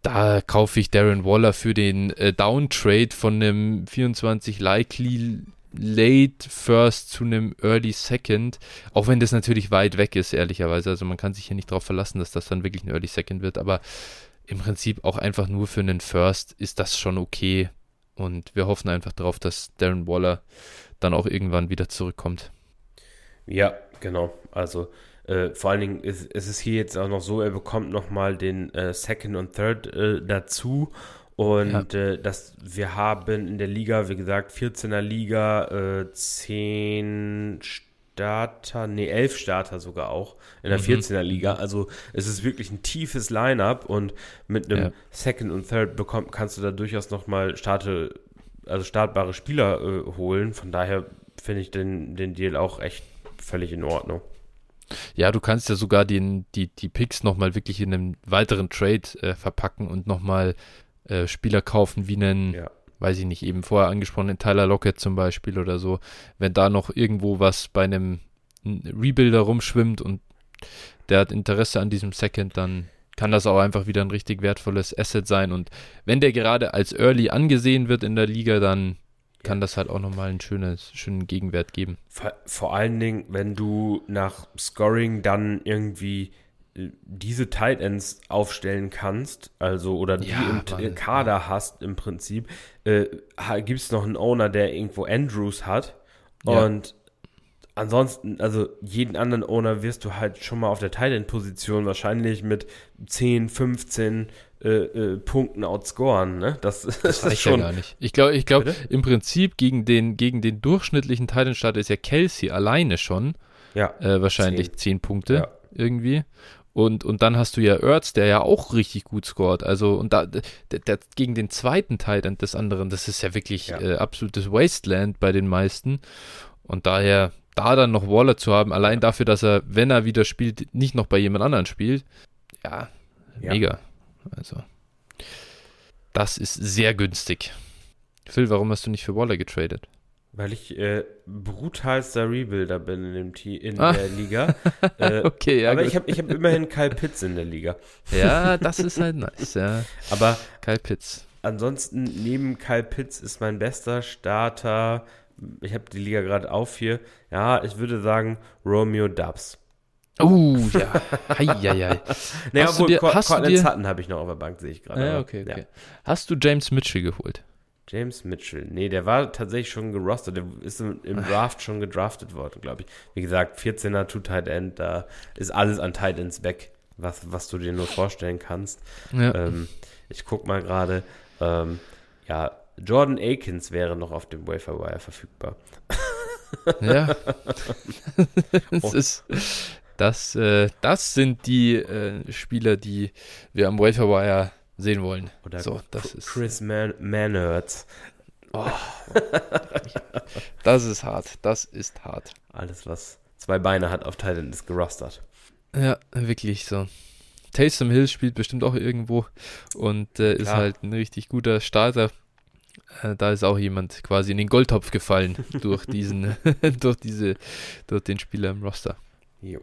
da kaufe ich Darren Waller für den äh, Downtrade von einem 24 likely Late First zu einem Early Second, auch wenn das natürlich weit weg ist, ehrlicherweise. Also man kann sich hier nicht darauf verlassen, dass das dann wirklich ein Early Second wird, aber im Prinzip auch einfach nur für einen First ist das schon okay. Und wir hoffen einfach darauf, dass Darren Waller dann auch irgendwann wieder zurückkommt. Ja, genau. Also äh, vor allen Dingen ist, ist, es hier jetzt auch noch so, er bekommt nochmal den äh, Second und Third äh, dazu. Und ja. Äh, das, wir haben in der Liga, wie gesagt, 14er Liga, 10 äh, Starter, nee, 11 Starter sogar auch in der mhm. 14er Liga. Also es ist wirklich ein tiefes Line-Up und mit einem ja. Second und Third bekommt, kannst du da durchaus nochmal starte, also startbare Spieler äh, holen. Von daher finde ich den, den Deal auch echt völlig in Ordnung. Ja, du kannst ja sogar den, die, die Picks nochmal wirklich in einem weiteren Trade äh, verpacken und nochmal äh, Spieler kaufen, wie einen, ja. weiß ich nicht, eben vorher angesprochenen Tyler Lockett zum Beispiel oder so. Wenn da noch irgendwo was bei einem Rebuilder rumschwimmt und der hat Interesse an diesem Second, dann kann das auch einfach wieder ein richtig wertvolles Asset sein. Und wenn der gerade als Early angesehen wird in der Liga, dann kann das halt auch nochmal einen schönes, schönen Gegenwert geben. Vor, vor allen Dingen, wenn du nach Scoring dann irgendwie diese Tight Ends aufstellen kannst, also oder die ja, im Kader ja. hast im Prinzip, äh, gibt es noch einen Owner, der irgendwo Andrews hat ja. und ansonsten, also jeden anderen Owner wirst du halt schon mal auf der Tight End Position wahrscheinlich mit 10, 15 äh, äh, Punkten outscoren. Ne? Das, das, das reicht schon, ja gar nicht. Ich glaube, ich glaube, im Prinzip gegen den, gegen den durchschnittlichen Titan-Starter ist ja Kelsey alleine schon. Ja. Äh, wahrscheinlich 10, 10 Punkte irgendwie. Und, und dann hast du ja Ertz, der ja auch richtig gut scored. Also, und da, der, der, gegen den zweiten Titan des anderen, das ist ja wirklich ja. Äh, absolutes Wasteland bei den meisten. Und daher, da dann noch Waller zu haben, allein dafür, dass er, wenn er wieder spielt, nicht noch bei jemand anderen spielt, ja, ja. mega. Also, das ist sehr günstig. Phil, warum hast du nicht für Waller getradet? Weil ich äh, brutalster Rebuilder bin in, dem Team, in ah. der Liga. Äh, okay, ja. Aber gut. ich habe ich hab immerhin Kyle Pitts in der Liga. Ja, das ist halt nice, ja. Aber Kyle Pitts. Ansonsten, neben Kyle Pitts ist mein bester Starter. Ich habe die Liga gerade auf hier. Ja, ich würde sagen Romeo Dubs. Oh, ja. Heieiei. naja, hast obwohl, dir, hast Cortland Sutton habe ich noch auf der Bank, sehe ich gerade. Ja, okay, okay. Ja. Hast du James Mitchell geholt? James Mitchell. Nee, der war tatsächlich schon gerostet. Der ist im, im Draft schon gedraftet worden, glaube ich. Wie gesagt, 14er Two Tight End, da ist alles an Tight Ends weg, was, was du dir nur vorstellen kannst. Ja. Ähm, ich guck mal gerade. Ähm, ja, Jordan Akins wäre noch auf dem Wafer Wire verfügbar. Ja. das ist das, äh, das sind die äh, Spieler, die wir am Wafer Wire sehen wollen. Oder so, das ist Chris Man Manhurts. Oh. das ist hart. Das ist hart. Alles, was zwei Beine hat auf Titan, ist gerostert. Ja, wirklich so. Taysom Hill spielt bestimmt auch irgendwo und äh, ist halt ein richtig guter Starter. Äh, da ist auch jemand quasi in den Goldtopf gefallen durch diesen, durch diese, durch den Spieler im Roster. Jo.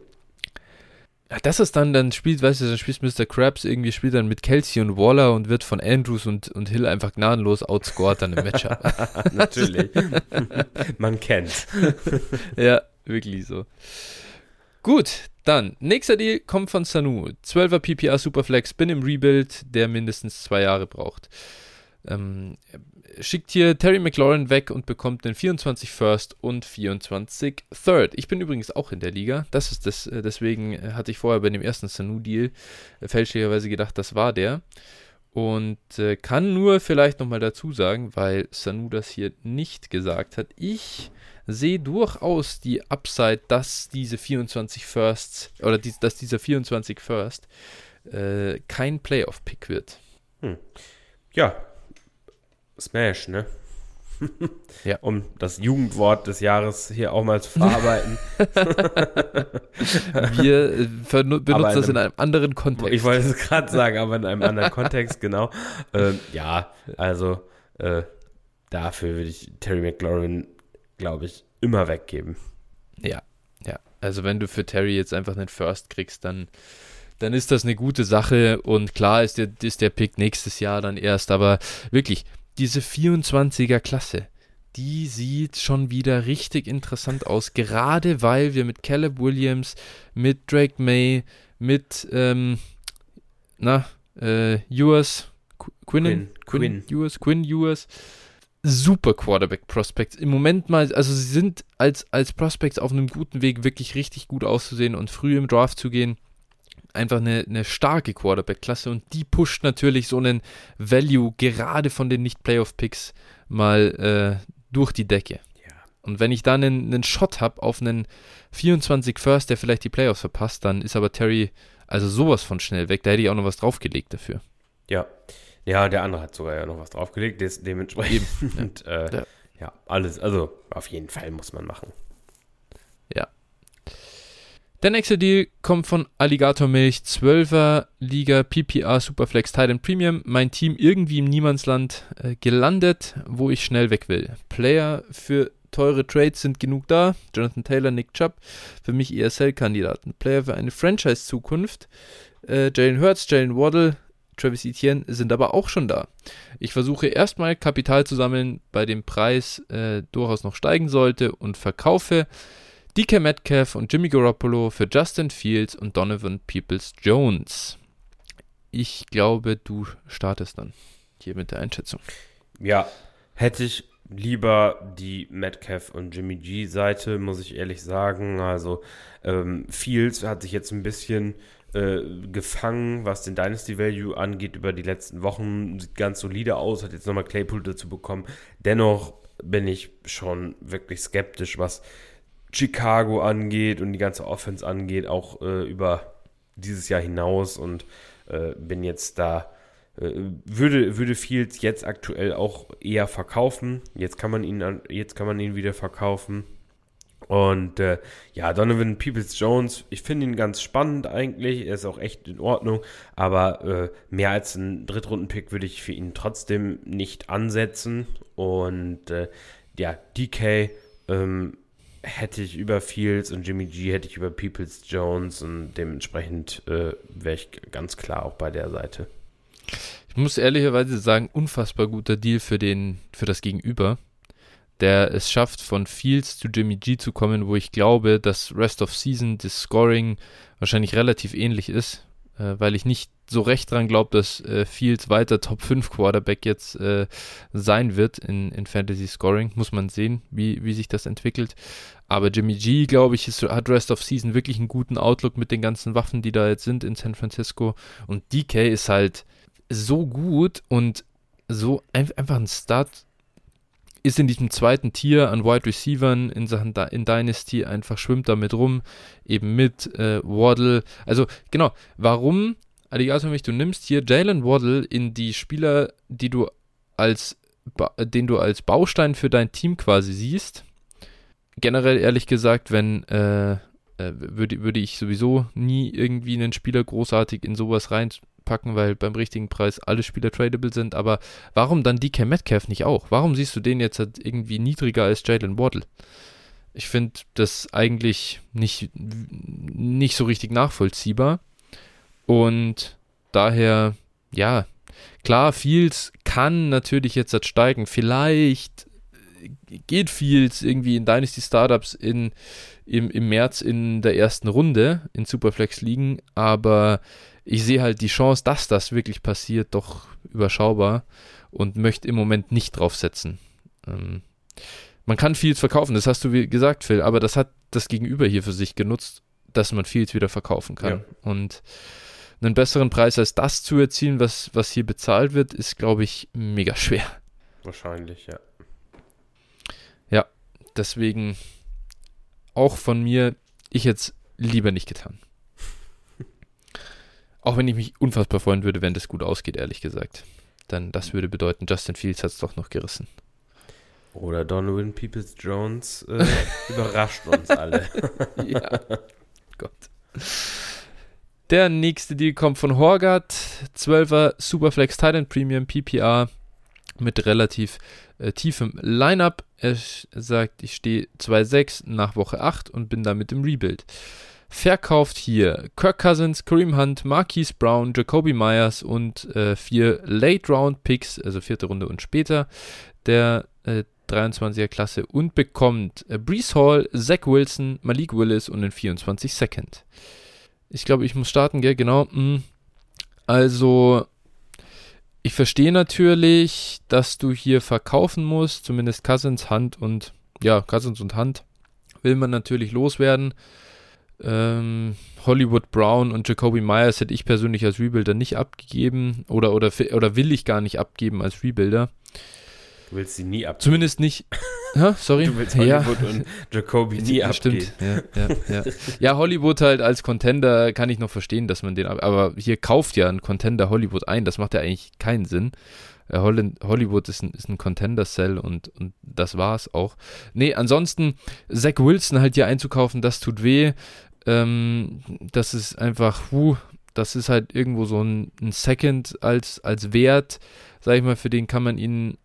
Das ist dann, dann spielt, weißt du, dann spielt Mr. Krabs irgendwie, spielt dann mit Kelsey und Waller und wird von Andrews und, und Hill einfach gnadenlos outscored dann im Matchup. Natürlich. Man kennt. ja, wirklich so. Gut, dann, nächster Deal kommt von Sanu. 12er PPR Superflex, bin im Rebuild, der mindestens zwei Jahre braucht. Ähm, schickt hier Terry McLaurin weg und bekommt den 24 First und 24 Third. Ich bin übrigens auch in der Liga. Das ist das, äh, deswegen äh, hatte ich vorher bei dem ersten Sanu-Deal äh, fälschlicherweise gedacht, das war der. Und äh, kann nur vielleicht nochmal dazu sagen, weil Sanu das hier nicht gesagt hat. Ich sehe durchaus die Upside, dass diese 24 Firsts oder die, dass dieser 24 First kein Playoff-Pick wird. Hm. Ja, Smash, ne? ja. Um das Jugendwort des Jahres hier auch mal zu verarbeiten. Wir äh, benutzen in das in einem anderen Kontext. Ich wollte es gerade sagen, aber in einem anderen Kontext, genau. Ähm, ja, also äh, dafür würde ich Terry McLaurin, glaube ich, immer weggeben. Ja, ja. Also wenn du für Terry jetzt einfach einen First kriegst, dann dann ist das eine gute Sache und klar ist der, ist der Pick nächstes Jahr dann erst, aber wirklich, diese 24er Klasse, die sieht schon wieder richtig interessant aus, gerade weil wir mit Caleb Williams, mit Drake May, mit, ähm, na, äh, Ewers, Quinn, Quinn, Quinn, Ewers, Quinn Ewers, super Quarterback Prospects. Im Moment mal, also sie sind als, als Prospects auf einem guten Weg, wirklich richtig gut auszusehen und früh im Draft zu gehen einfach eine, eine starke Quarterback-Klasse und die pusht natürlich so einen Value gerade von den Nicht-Playoff-Picks mal äh, durch die Decke. Ja. Und wenn ich dann einen, einen Shot habe auf einen 24 First, der vielleicht die Playoffs verpasst, dann ist aber Terry also sowas von schnell weg. Da hätte ich auch noch was draufgelegt dafür. Ja. Ja, der andere hat sogar ja noch was draufgelegt, des, dementsprechend. Und, äh, ja. ja, alles, also auf jeden Fall muss man machen. Der nächste Deal kommt von Alligator Milch, 12er Liga PPR Superflex Titan Premium. Mein Team irgendwie im Niemandsland äh, gelandet, wo ich schnell weg will. Player für teure Trades sind genug da. Jonathan Taylor, Nick Chubb, für mich ESL-Kandidaten. Player für eine Franchise-Zukunft. Äh, Jalen Hurts, Jalen Waddle, Travis Etienne sind aber auch schon da. Ich versuche erstmal Kapital zu sammeln, bei dem Preis äh, durchaus noch steigen sollte und verkaufe DK Metcalf und Jimmy Garoppolo für Justin Fields und Donovan Peoples-Jones. Ich glaube, du startest dann hier mit der Einschätzung. Ja, hätte ich lieber die Metcalf und Jimmy G Seite, muss ich ehrlich sagen. Also ähm, Fields hat sich jetzt ein bisschen äh, gefangen, was den Dynasty Value angeht über die letzten Wochen. Sieht ganz solide aus, hat jetzt nochmal Claypool dazu bekommen. Dennoch bin ich schon wirklich skeptisch, was Chicago angeht und die ganze Offense angeht, auch äh, über dieses Jahr hinaus und äh, bin jetzt da, äh, würde, würde Fields jetzt aktuell auch eher verkaufen. Jetzt kann man ihn, jetzt kann man ihn wieder verkaufen. Und äh, ja, Donovan Peoples Jones, ich finde ihn ganz spannend eigentlich. Er ist auch echt in Ordnung. Aber äh, mehr als ein Drittrunden-Pick würde ich für ihn trotzdem nicht ansetzen. Und äh, ja, DK ähm, hätte ich über Fields und Jimmy G, hätte ich über Peoples Jones und dementsprechend äh, wäre ich ganz klar auch bei der Seite. Ich muss ehrlicherweise sagen, unfassbar guter Deal für den, für das Gegenüber, der es schafft, von Fields zu Jimmy G zu kommen, wo ich glaube, dass Rest of Season das Scoring wahrscheinlich relativ ähnlich ist, äh, weil ich nicht so recht dran glaube, dass äh, Fields weiter Top 5 Quarterback jetzt äh, sein wird in, in Fantasy Scoring. Muss man sehen, wie, wie sich das entwickelt. Aber Jimmy G, glaube ich, ist, hat Rest of Season wirklich einen guten Outlook mit den ganzen Waffen, die da jetzt sind in San Francisco. Und DK ist halt so gut und so ein, einfach ein Start. Ist in diesem zweiten Tier an Wide Receivern in Sachen in Dynasty einfach schwimmt damit rum, eben mit äh, Waddle. Also genau, warum Alligator mich, du nimmst hier Jalen Waddle in die Spieler, die du als den du als Baustein für dein Team quasi siehst generell ehrlich gesagt, wenn äh, äh, würde, würde ich sowieso nie irgendwie einen Spieler großartig in sowas reinpacken, weil beim richtigen Preis alle Spieler tradable sind. Aber warum dann DK Metcalf nicht auch? Warum siehst du den jetzt halt irgendwie niedriger als Jalen Waddle? Ich finde das eigentlich nicht, nicht so richtig nachvollziehbar. Und daher, ja, klar, Fields kann natürlich jetzt halt steigen. Vielleicht geht Fields irgendwie in Dynasty Startups in, im, im März in der ersten Runde in Superflex liegen, aber ich sehe halt die Chance, dass das wirklich passiert, doch überschaubar und möchte im Moment nicht draufsetzen. Ähm, man kann Fields verkaufen, das hast du wie gesagt, Phil, aber das hat das Gegenüber hier für sich genutzt, dass man Fields wieder verkaufen kann. Ja. Und einen besseren Preis als das zu erzielen, was, was hier bezahlt wird, ist, glaube ich, mega schwer. Wahrscheinlich, ja. Deswegen auch von mir, ich jetzt lieber nicht getan. Auch wenn ich mich unfassbar freuen würde, wenn das gut ausgeht, ehrlich gesagt. Dann das würde bedeuten, Justin Fields hat es doch noch gerissen. Oder Donovan Peoples Jones äh, überrascht uns alle. ja. Gott. Der nächste Deal kommt von Horgat, 12er Superflex Titan Premium PPR mit relativ äh, tiefem Lineup. Er sagt, ich stehe 2-6 nach Woche 8 und bin damit im Rebuild. Verkauft hier Kirk Cousins, Kareem Hunt, Marquise Brown, Jacoby Myers und äh, vier Late Round Picks, also vierte Runde und später, der äh, 23er Klasse und bekommt äh, Brees Hall, Zach Wilson, Malik Willis und den 24 Second. Ich glaube, ich muss starten, gell? Genau. Hm. Also, ich verstehe natürlich, dass du hier verkaufen musst, zumindest Cousins, Hand und, ja, Cousins und Hand will man natürlich loswerden. Ähm, Hollywood Brown und Jacoby Myers hätte ich persönlich als Rebuilder nicht abgegeben oder, oder, oder will ich gar nicht abgeben als Rebuilder. Du willst sie nie abgeben. Zumindest nicht. Ha, sorry. Du willst Hollywood ja. und Jacoby nie abgeben. Stimmt. Ja, ja, ja. Hollywood halt als Contender kann ich noch verstehen, dass man den. Aber hier kauft ja ein Contender Hollywood ein. Das macht ja eigentlich keinen Sinn. Äh, Hollywood ist ein, ist ein Contender-Cell und, und das war's auch. Nee, ansonsten, Zach Wilson halt hier einzukaufen, das tut weh. Ähm, das ist einfach, huh, das ist halt irgendwo so ein, ein Second als, als Wert, sag ich mal, für den kann man ihn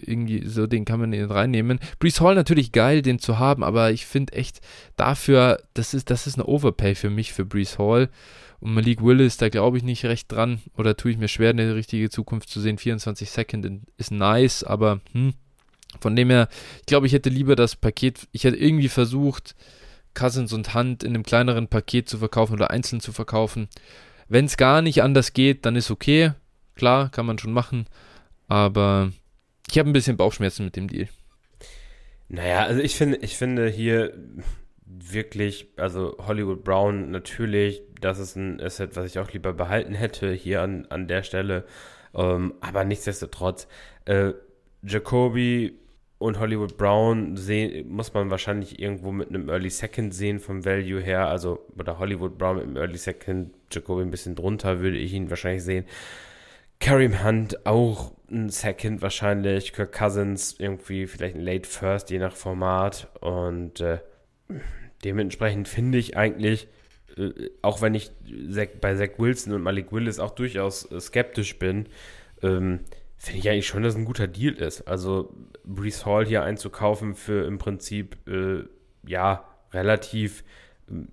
irgendwie so, den kann man in reinnehmen. Brees Hall natürlich geil, den zu haben, aber ich finde echt dafür, das ist, das ist eine Overpay für mich, für Brees Hall. Und Malik Willis, da glaube ich nicht recht dran oder tue ich mir schwer, eine richtige Zukunft zu sehen. 24 Second ist nice, aber hm, von dem her, ich glaube, ich hätte lieber das Paket, ich hätte irgendwie versucht, Cousins und Hand in einem kleineren Paket zu verkaufen oder einzeln zu verkaufen. Wenn es gar nicht anders geht, dann ist okay. Klar, kann man schon machen. Aber ich habe ein bisschen Bauchschmerzen mit dem Deal. Naja, also ich finde, ich finde hier wirklich, also Hollywood Brown natürlich, das ist ein Asset, was ich auch lieber behalten hätte hier an, an der Stelle. Ähm, aber nichtsdestotrotz, äh, Jacoby und Hollywood Brown sehen, muss man wahrscheinlich irgendwo mit einem Early Second sehen vom Value her. Also, oder Hollywood Brown mit einem Early Second, Jacoby ein bisschen drunter würde ich ihn wahrscheinlich sehen. Kareem Hunt auch ein Second wahrscheinlich, Kirk Cousins irgendwie vielleicht ein Late First, je nach Format. Und äh, dementsprechend finde ich eigentlich, äh, auch wenn ich bei Zach Wilson und Malik Willis auch durchaus äh, skeptisch bin, ähm, finde ich eigentlich schon, dass es ein guter Deal ist. Also Brees Hall hier einzukaufen für im Prinzip, äh, ja, relativ äh,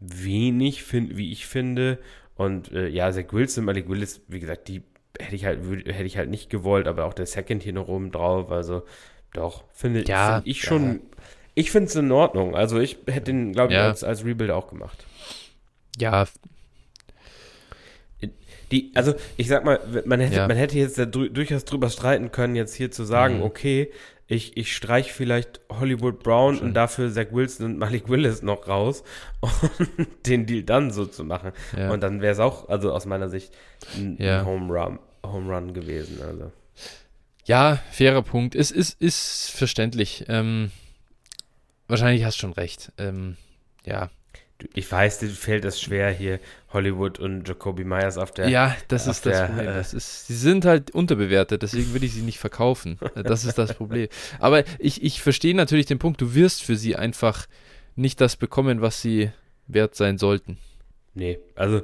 wenig, find, wie ich finde. Und äh, ja, Zach Wilson, Malik Willis, wie gesagt, die hätte ich halt, hätte ich halt nicht gewollt, aber auch der Second hier noch oben drauf, also doch, finde ja, find ich schon, ja. ich finde es in Ordnung. Also ich hätte den, glaube ich, ja. als, als Rebuild auch gemacht. Ja. Die, also ich sag mal, man hätte, man hätte jetzt durchaus drüber streiten können, jetzt hier zu sagen, mhm. okay, ich, ich streich vielleicht Hollywood Brown Schön. und dafür Zach Wilson und Malik Willis noch raus und den Deal dann so zu machen. Ja. Und dann wäre es auch, also aus meiner Sicht, ein, ja. ein Home, Run, Home Run gewesen. Also. Ja, fairer Punkt. Es ist, ist verständlich. Ähm, wahrscheinlich hast du schon recht. Ähm, ja, ich weiß, dir fällt es schwer hier Hollywood und Jacoby Myers auf der. Ja, das ist das der, Problem. Äh, das ist, sie sind halt unterbewertet, deswegen will ich sie nicht verkaufen. Das ist das Problem. Aber ich, ich verstehe natürlich den Punkt, du wirst für sie einfach nicht das bekommen, was sie wert sein sollten. Nee, also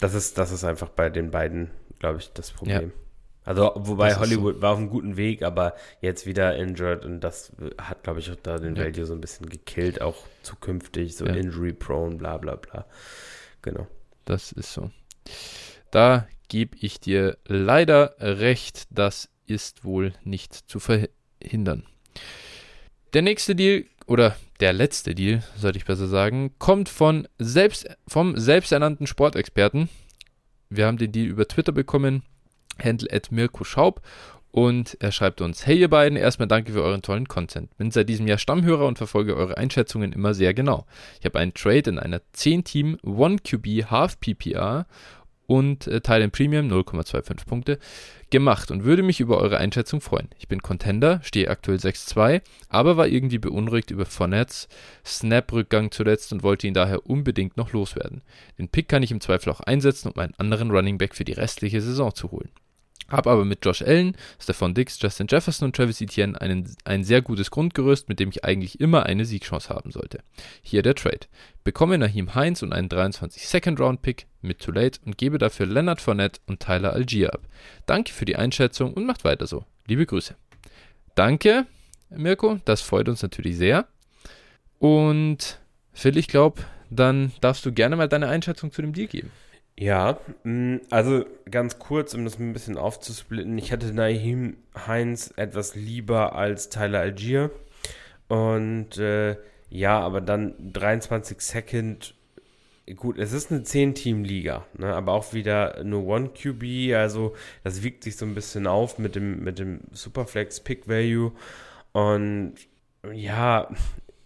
das ist, das ist einfach bei den beiden, glaube ich, das Problem. Ja. Also, wobei Hollywood so. war auf einem guten Weg, aber jetzt wieder injured und das hat, glaube ich, auch da den ja. Value so ein bisschen gekillt, auch zukünftig, so ja. injury-prone, bla bla bla. Genau. Das ist so. Da gebe ich dir leider recht, das ist wohl nicht zu verhindern. Der nächste Deal, oder der letzte Deal, sollte ich besser sagen, kommt von selbst, vom selbsternannten Sportexperten. Wir haben den Deal über Twitter bekommen Handle at Mirko Schaub. Und er schreibt uns: Hey, ihr beiden, erstmal danke für euren tollen Content. Bin seit diesem Jahr Stammhörer und verfolge eure Einschätzungen immer sehr genau. Ich habe einen Trade in einer 10-Team 1QB Half PPR und äh, Thailand Premium 0,25 Punkte gemacht und würde mich über eure Einschätzung freuen. Ich bin Contender, stehe aktuell 6-2, aber war irgendwie beunruhigt über Fournets Snap-Rückgang zuletzt und wollte ihn daher unbedingt noch loswerden. Den Pick kann ich im Zweifel auch einsetzen, um einen anderen Running Back für die restliche Saison zu holen. Habe aber mit Josh Allen, Stephon Dix, Justin Jefferson und Travis Etienne einen, ein sehr gutes Grundgerüst, mit dem ich eigentlich immer eine Siegchance haben sollte. Hier der Trade. Bekomme Naheem Heinz und einen 23 Second Round Pick mit Too Late und gebe dafür Leonard Fournette und Tyler Algier ab. Danke für die Einschätzung und macht weiter so. Liebe Grüße. Danke, Mirko, das freut uns natürlich sehr. Und Phil, ich glaube, dann darfst du gerne mal deine Einschätzung zu dem Deal geben. Ja, mm, also ganz kurz, um das ein bisschen aufzusplitten. Ich hatte Naheem Heinz etwas lieber als Tyler Algier. Und äh, ja, aber dann 23 Second. Gut, es ist eine 10-Team-Liga, ne, aber auch wieder nur One QB, also das wiegt sich so ein bisschen auf mit dem, mit dem Superflex Pick Value. Und ja,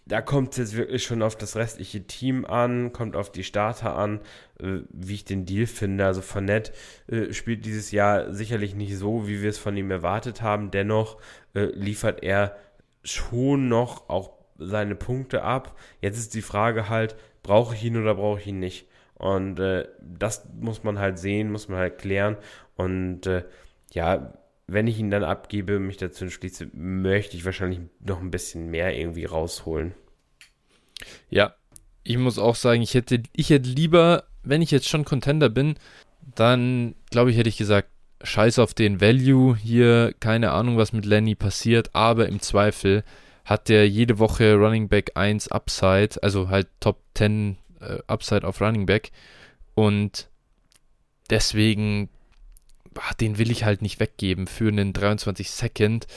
da kommt es jetzt wirklich schon auf das restliche Team an, kommt auf die Starter an, wie ich den Deal finde. Also Fournette äh, spielt dieses Jahr sicherlich nicht so, wie wir es von ihm erwartet haben. Dennoch äh, liefert er schon noch auch seine Punkte ab. Jetzt ist die Frage halt, brauche ich ihn oder brauche ich ihn nicht? Und äh, das muss man halt sehen, muss man halt klären. Und äh, ja, wenn ich ihn dann abgebe, mich dazu entschließe, möchte ich wahrscheinlich noch ein bisschen mehr irgendwie rausholen. Ja, ich muss auch sagen, ich hätte, ich hätte lieber, wenn ich jetzt schon Contender bin, dann glaube ich, hätte ich gesagt, scheiß auf den Value hier, keine Ahnung, was mit Lenny passiert, aber im Zweifel hat der jede Woche Running Back 1 Upside, also halt Top 10 äh, Upside auf Running Back und deswegen ach, den will ich halt nicht weggeben für einen 23 Second.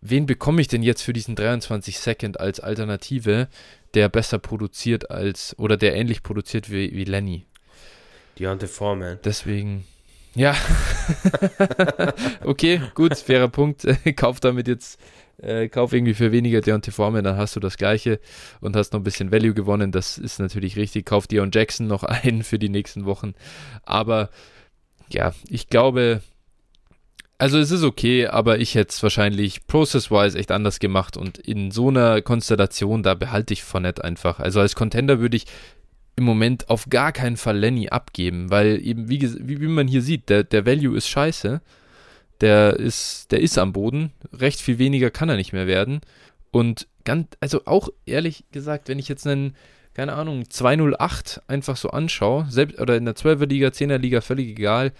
Wen bekomme ich denn jetzt für diesen 23 Second als Alternative, der besser produziert als oder der ähnlich produziert wie, wie Lenny? Deontay Foreman. Deswegen, ja. okay, gut, fairer Punkt. kauf damit jetzt, äh, kauf irgendwie für weniger Deontay Foreman, dann hast du das gleiche und hast noch ein bisschen Value gewonnen. Das ist natürlich richtig. Kauf Dion Jackson noch ein für die nächsten Wochen. Aber ja, ich glaube, also es ist okay, aber ich hätte es wahrscheinlich process-wise echt anders gemacht und in so einer Konstellation, da behalte ich Fournette einfach. Also als Contender würde ich im Moment auf gar keinen Fall Lenny abgeben, weil eben, wie, wie, wie man hier sieht, der, der Value ist scheiße. Der ist, der ist am Boden. Recht viel weniger kann er nicht mehr werden. Und ganz, also auch ehrlich gesagt, wenn ich jetzt einen, keine Ahnung, 208 einfach so anschaue, selbst, oder in der 12er Liga, 10er Liga, völlig egal.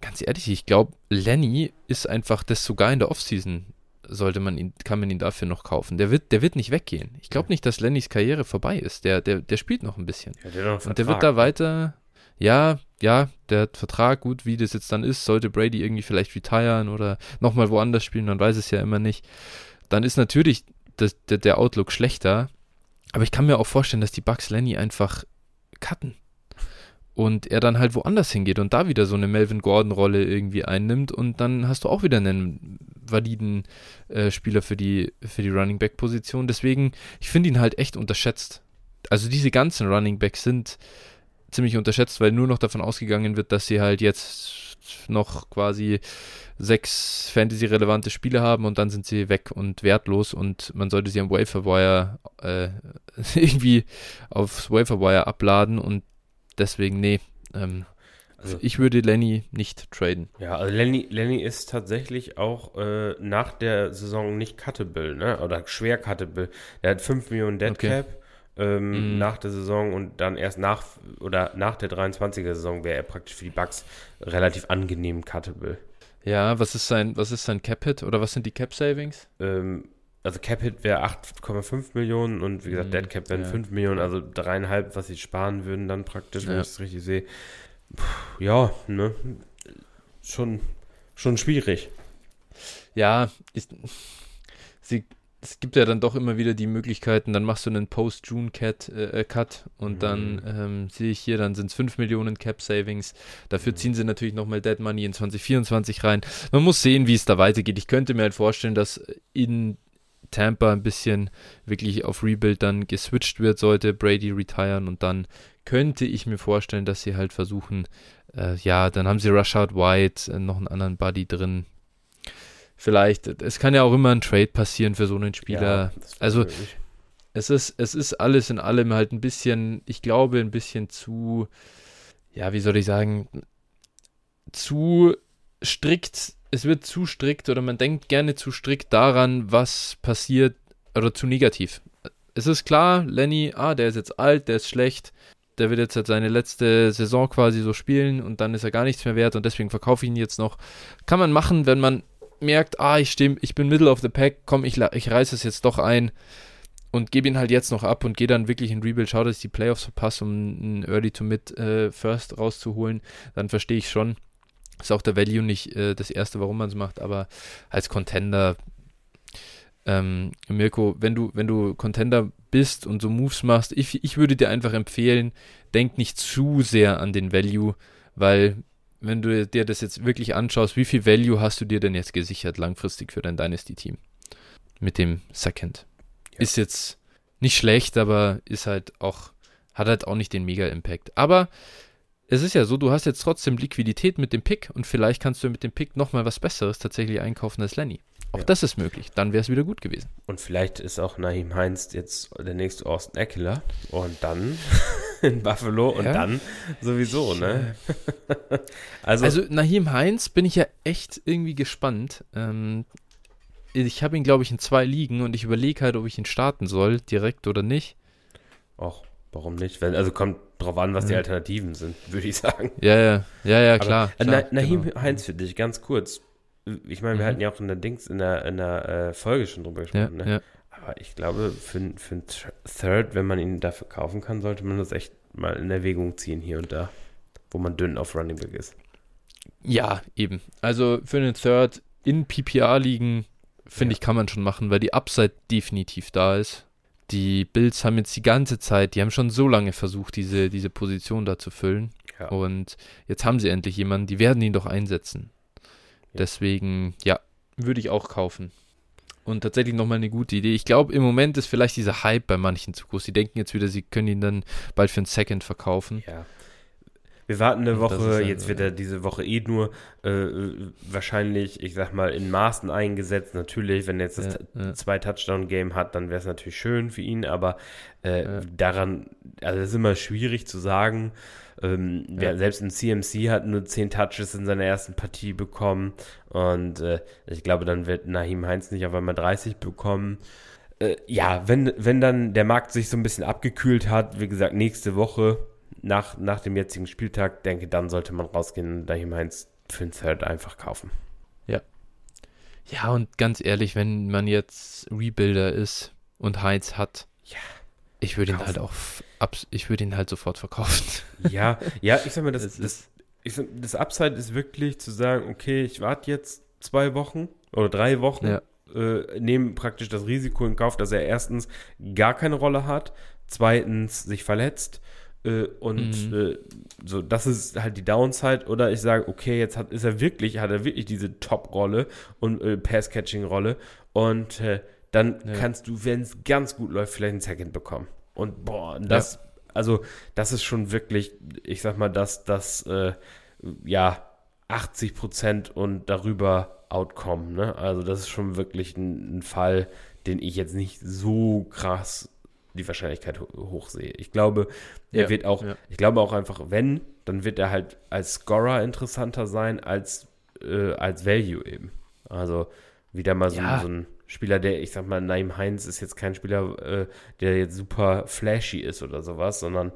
Ganz ehrlich, ich glaube, Lenny ist einfach das sogar in der Offseason sollte man ihn, kann man ihn dafür noch kaufen. Der wird, der wird nicht weggehen. Ich glaube nicht, dass Lennys Karriere vorbei ist. Der, der, der spielt noch ein bisschen. Ja, der Und der wird da weiter, ja, ja, der hat Vertrag, gut, wie das jetzt dann ist, sollte Brady irgendwie vielleicht retiren oder nochmal woanders spielen, man weiß es ja immer nicht. Dann ist natürlich das, der, der Outlook schlechter, aber ich kann mir auch vorstellen, dass die Bucks Lenny einfach cutten. Und er dann halt woanders hingeht und da wieder so eine Melvin Gordon-Rolle irgendwie einnimmt und dann hast du auch wieder einen validen äh, Spieler für die, für die Running Back-Position. Deswegen, ich finde ihn halt echt unterschätzt. Also diese ganzen Running Backs sind ziemlich unterschätzt, weil nur noch davon ausgegangen wird, dass sie halt jetzt noch quasi sechs Fantasy-relevante Spiele haben und dann sind sie weg und wertlos und man sollte sie am Waferwire äh, irgendwie aufs Waferwire abladen und deswegen, nee. Ähm, also, ich würde Lenny nicht traden. Ja, also Lenny, Lenny ist tatsächlich auch äh, nach der Saison nicht cuttable, ne? Oder schwer cuttable. Der hat 5 Millionen Dead okay. Cap ähm, mm. nach der Saison und dann erst nach oder nach der 23er Saison wäre er praktisch für die Bucks relativ angenehm cuttable. Ja, was ist sein, was ist sein Cap Hit oder was sind die Cap Savings? Ähm, also Cap Hit wäre 8,5 Millionen und wie gesagt, mm, Dead Cap wären ja. 5 Millionen, also dreieinhalb, was sie sparen würden dann praktisch, wenn ja. ich es richtig sehe. Puh, ja, ne? Schon, schon schwierig. Ja, ich, sie, es gibt ja dann doch immer wieder die Möglichkeiten, dann machst du einen Post-June-Cut äh, Cut und mhm. dann ähm, sehe ich hier, dann sind es 5 Millionen Cap-Savings. Dafür mhm. ziehen sie natürlich nochmal Dead Money in 2024 rein. Man muss sehen, wie es da weitergeht. Ich könnte mir halt vorstellen, dass in Tampa ein bisschen wirklich auf Rebuild dann geswitcht wird, sollte Brady retiren und dann könnte ich mir vorstellen, dass sie halt versuchen, äh, ja, dann haben sie Rashad White, äh, noch einen anderen Buddy drin. Vielleicht, es kann ja auch immer ein Trade passieren für so einen Spieler. Ja, also es ist, es ist alles in allem halt ein bisschen, ich glaube, ein bisschen zu, ja, wie soll ich sagen, zu strikt, es wird zu strikt oder man denkt gerne zu strikt daran, was passiert oder zu negativ. Es ist klar, Lenny, ah, der ist jetzt alt, der ist schlecht, der wird jetzt halt seine letzte Saison quasi so spielen und dann ist er gar nichts mehr wert und deswegen verkaufe ich ihn jetzt noch. Kann man machen, wenn man merkt, ah, ich stehe, ich bin Middle of the Pack, komm, ich, ich reiße es jetzt doch ein und gebe ihn halt jetzt noch ab und gehe dann wirklich in Rebuild, schau, dass ich die Playoffs verpasse, um einen Early to Mid äh, First rauszuholen, dann verstehe ich schon. Ist auch der Value nicht äh, das erste, warum man es macht, aber als Contender, ähm, Mirko, wenn du, wenn du Contender bist und so Moves machst, ich, ich würde dir einfach empfehlen, denk nicht zu sehr an den Value, weil wenn du dir das jetzt wirklich anschaust, wie viel Value hast du dir denn jetzt gesichert langfristig für dein Dynasty-Team? Mit dem Second. Ja. Ist jetzt nicht schlecht, aber ist halt auch, hat halt auch nicht den Mega-Impact. Aber es ist ja so, du hast jetzt trotzdem Liquidität mit dem Pick und vielleicht kannst du mit dem Pick nochmal was Besseres tatsächlich einkaufen als Lenny. Auch ja. das ist möglich. Dann wäre es wieder gut gewesen. Und vielleicht ist auch Naheem Heinz jetzt der nächste Austin Eckler und dann in Buffalo und ja. dann sowieso, ne? also, also Naheem Heinz bin ich ja echt irgendwie gespannt. Ähm, ich habe ihn, glaube ich, in zwei Ligen und ich überlege halt, ob ich ihn starten soll, direkt oder nicht. Ach, warum nicht? Wenn, also kommt drauf an, was die Alternativen sind, würde ich sagen. Ja, ja, ja, ja, klar. Aber, klar Na, Nahim genau. Heinz für dich, ganz kurz. Ich meine, wir mhm. hatten ja auch in der Dings, in der, in der äh, Folge schon drüber gesprochen, ja, ne? Ja. Aber ich glaube, für, für einen Third, wenn man ihn dafür kaufen kann, sollte man das echt mal in Erwägung ziehen hier und da, wo man dünn auf Running Back ist. Ja, eben. Also für einen Third in PPR-Ligen finde ja. ich, kann man schon machen, weil die Upside definitiv da ist. Die Bills haben jetzt die ganze Zeit, die haben schon so lange versucht, diese, diese Position da zu füllen. Ja. Und jetzt haben sie endlich jemanden, die werden ihn doch einsetzen. Ja. Deswegen, ja, würde ich auch kaufen. Und tatsächlich nochmal eine gute Idee. Ich glaube, im Moment ist vielleicht dieser Hype bei manchen zu groß. Die denken jetzt wieder, sie können ihn dann bald für einen Second verkaufen. Ja. Wir warten eine Woche, halt, jetzt wird er diese Woche eh nur äh, wahrscheinlich, ich sag mal, in Maßen eingesetzt. Natürlich, wenn er jetzt das ja, ja. zwei Touchdown-Game hat, dann wäre es natürlich schön für ihn, aber äh, ja. daran, also es ist immer schwierig zu sagen. Ähm. Selbst ein CMC hat nur zehn Touches in seiner ersten Partie bekommen und äh, ich glaube, dann wird Nahim Heinz nicht auf einmal 30 bekommen äh, ja, wenn, wenn dann der Markt sich so ein bisschen abgekühlt hat, wie gesagt, nächste Woche nach, nach dem jetzigen Spieltag, denke, dann sollte man rausgehen und Dahim Heinz für den Third einfach kaufen. Ja. Ja, und ganz ehrlich, wenn man jetzt Rebuilder ist und Heinz hat, ja, ich würde ihn halt auch, ich würde ihn halt sofort verkaufen. Ja, ja, ich sag mal, das, das, das, ich sag, das Upside ist wirklich zu sagen, okay, ich warte jetzt zwei Wochen oder drei Wochen, ja. äh, nehme praktisch das Risiko in Kauf, dass er erstens gar keine Rolle hat, zweitens sich verletzt äh, und mhm. äh, so, das ist halt die Downside. Oder ich sage, okay, jetzt hat, ist er wirklich, hat er wirklich diese Top-Rolle und äh, Pass-Catching-Rolle. Und äh, dann ja. kannst du, wenn es ganz gut läuft, vielleicht einen Second bekommen. Und boah, das, ja. also, das ist schon wirklich, ich sag mal, dass das, äh, ja, 80 Prozent und darüber Outcome, ne? Also, das ist schon wirklich ein, ein Fall, den ich jetzt nicht so krass die Wahrscheinlichkeit hoch sehe. Ich glaube, er ja, wird auch, ja. ich glaube auch einfach, wenn, dann wird er halt als Scorer interessanter sein als, äh, als Value eben. Also wieder mal so, ja. so, ein Spieler, der, ich sag mal, Naim Heinz ist jetzt kein Spieler, äh, der jetzt super flashy ist oder sowas, sondern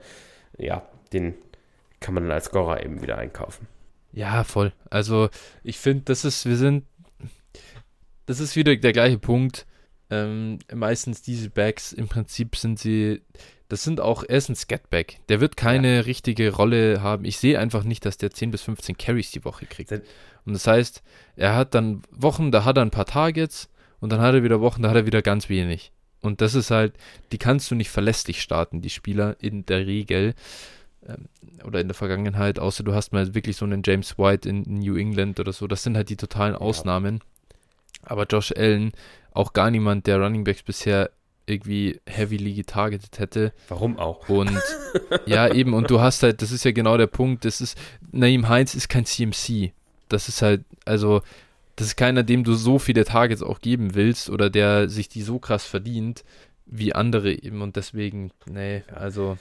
ja, den kann man dann als Scorer eben wieder einkaufen. Ja, voll. Also ich finde, das ist, wir sind, das ist wieder der gleiche Punkt ähm, meistens diese Backs, im Prinzip sind sie, das sind auch, er ist ein Scatback. Der wird keine ja. richtige Rolle haben. Ich sehe einfach nicht, dass der 10 bis 15 Carries die Woche kriegt. Und das heißt, er hat dann Wochen, da hat er ein paar Targets und dann hat er wieder Wochen, da hat er wieder ganz wenig. Und das ist halt, die kannst du nicht verlässlich starten, die Spieler in der Regel ähm, oder in der Vergangenheit, außer du hast mal wirklich so einen James White in New England oder so. Das sind halt die totalen Ausnahmen. Aber Josh Allen auch gar niemand, der Running Backs bisher irgendwie heavily getargetet hätte. Warum auch? Und ja, eben, und du hast halt, das ist ja genau der Punkt, das ist, Naim Heinz ist kein CMC. Das ist halt, also, das ist keiner, dem du so viele Targets auch geben willst oder der sich die so krass verdient. wie andere eben und deswegen, nee, also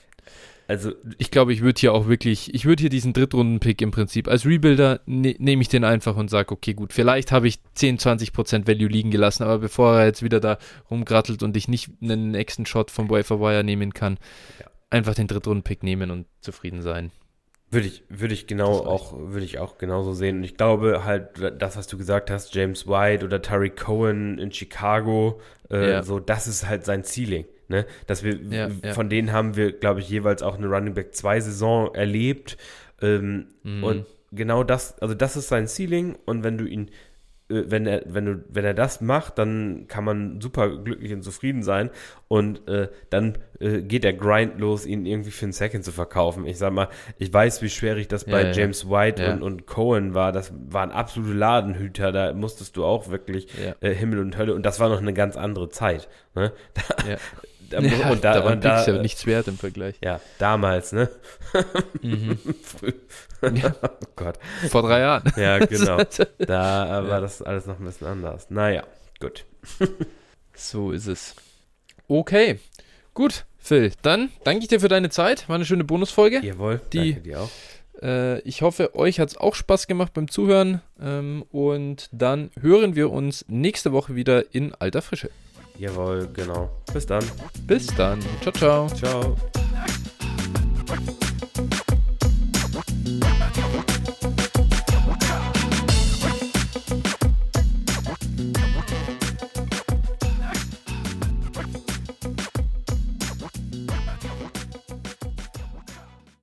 also ich glaube, ich würde hier auch wirklich, ich würde hier diesen Drittrunden-Pick im Prinzip als Rebuilder ne, nehme ich den einfach und sage, okay, gut, vielleicht habe ich 10, 20 Prozent Value liegen gelassen, aber bevor er jetzt wieder da rumgrattelt und ich nicht einen nächsten Shot vom Wafer Wire nehmen kann, ja. einfach den Drittrunden-Pick nehmen und zufrieden sein. Würde ich, würde ich genau auch, würde ich auch genauso sehen. Und ich glaube halt, das, was du gesagt hast, James White oder Tariq Cohen in Chicago, äh, ja. so, das ist halt sein Ceiling. Ne? Dass wir, ja, ja. von denen haben wir, glaube ich, jeweils auch eine Running Back 2 Saison erlebt. Ähm, mhm. Und genau das, also das ist sein Ceiling. Und wenn du ihn, äh, wenn er, wenn du, wenn er das macht, dann kann man super glücklich und zufrieden sein. Und äh, dann äh, geht der Grind los, ihn irgendwie für einen Second zu verkaufen. Ich sag mal, ich weiß, wie schwierig das bei ja, James White und, und Cohen war. Das waren absolute Ladenhüter. Da musstest du auch wirklich äh, Himmel und Hölle. Und das war noch eine ganz andere Zeit. Ne? Da, da, ja, und da, da waren Picks ja nichts wert im Vergleich. Ja, damals, ne? Mhm. ja. Oh Gott. Vor drei Jahren. Ja, genau. Da war ja. das alles noch ein bisschen anders. Naja, gut. so ist es. Okay, gut, Phil. Dann danke ich dir für deine Zeit. War eine schöne Bonusfolge. Jawohl, die, danke dir auch. Äh, ich hoffe, euch hat es auch Spaß gemacht beim Zuhören. Ähm, und dann hören wir uns nächste Woche wieder in alter Frische. Jawohl, genau. Bis dann. Bis dann. Ciao, ciao. Ciao.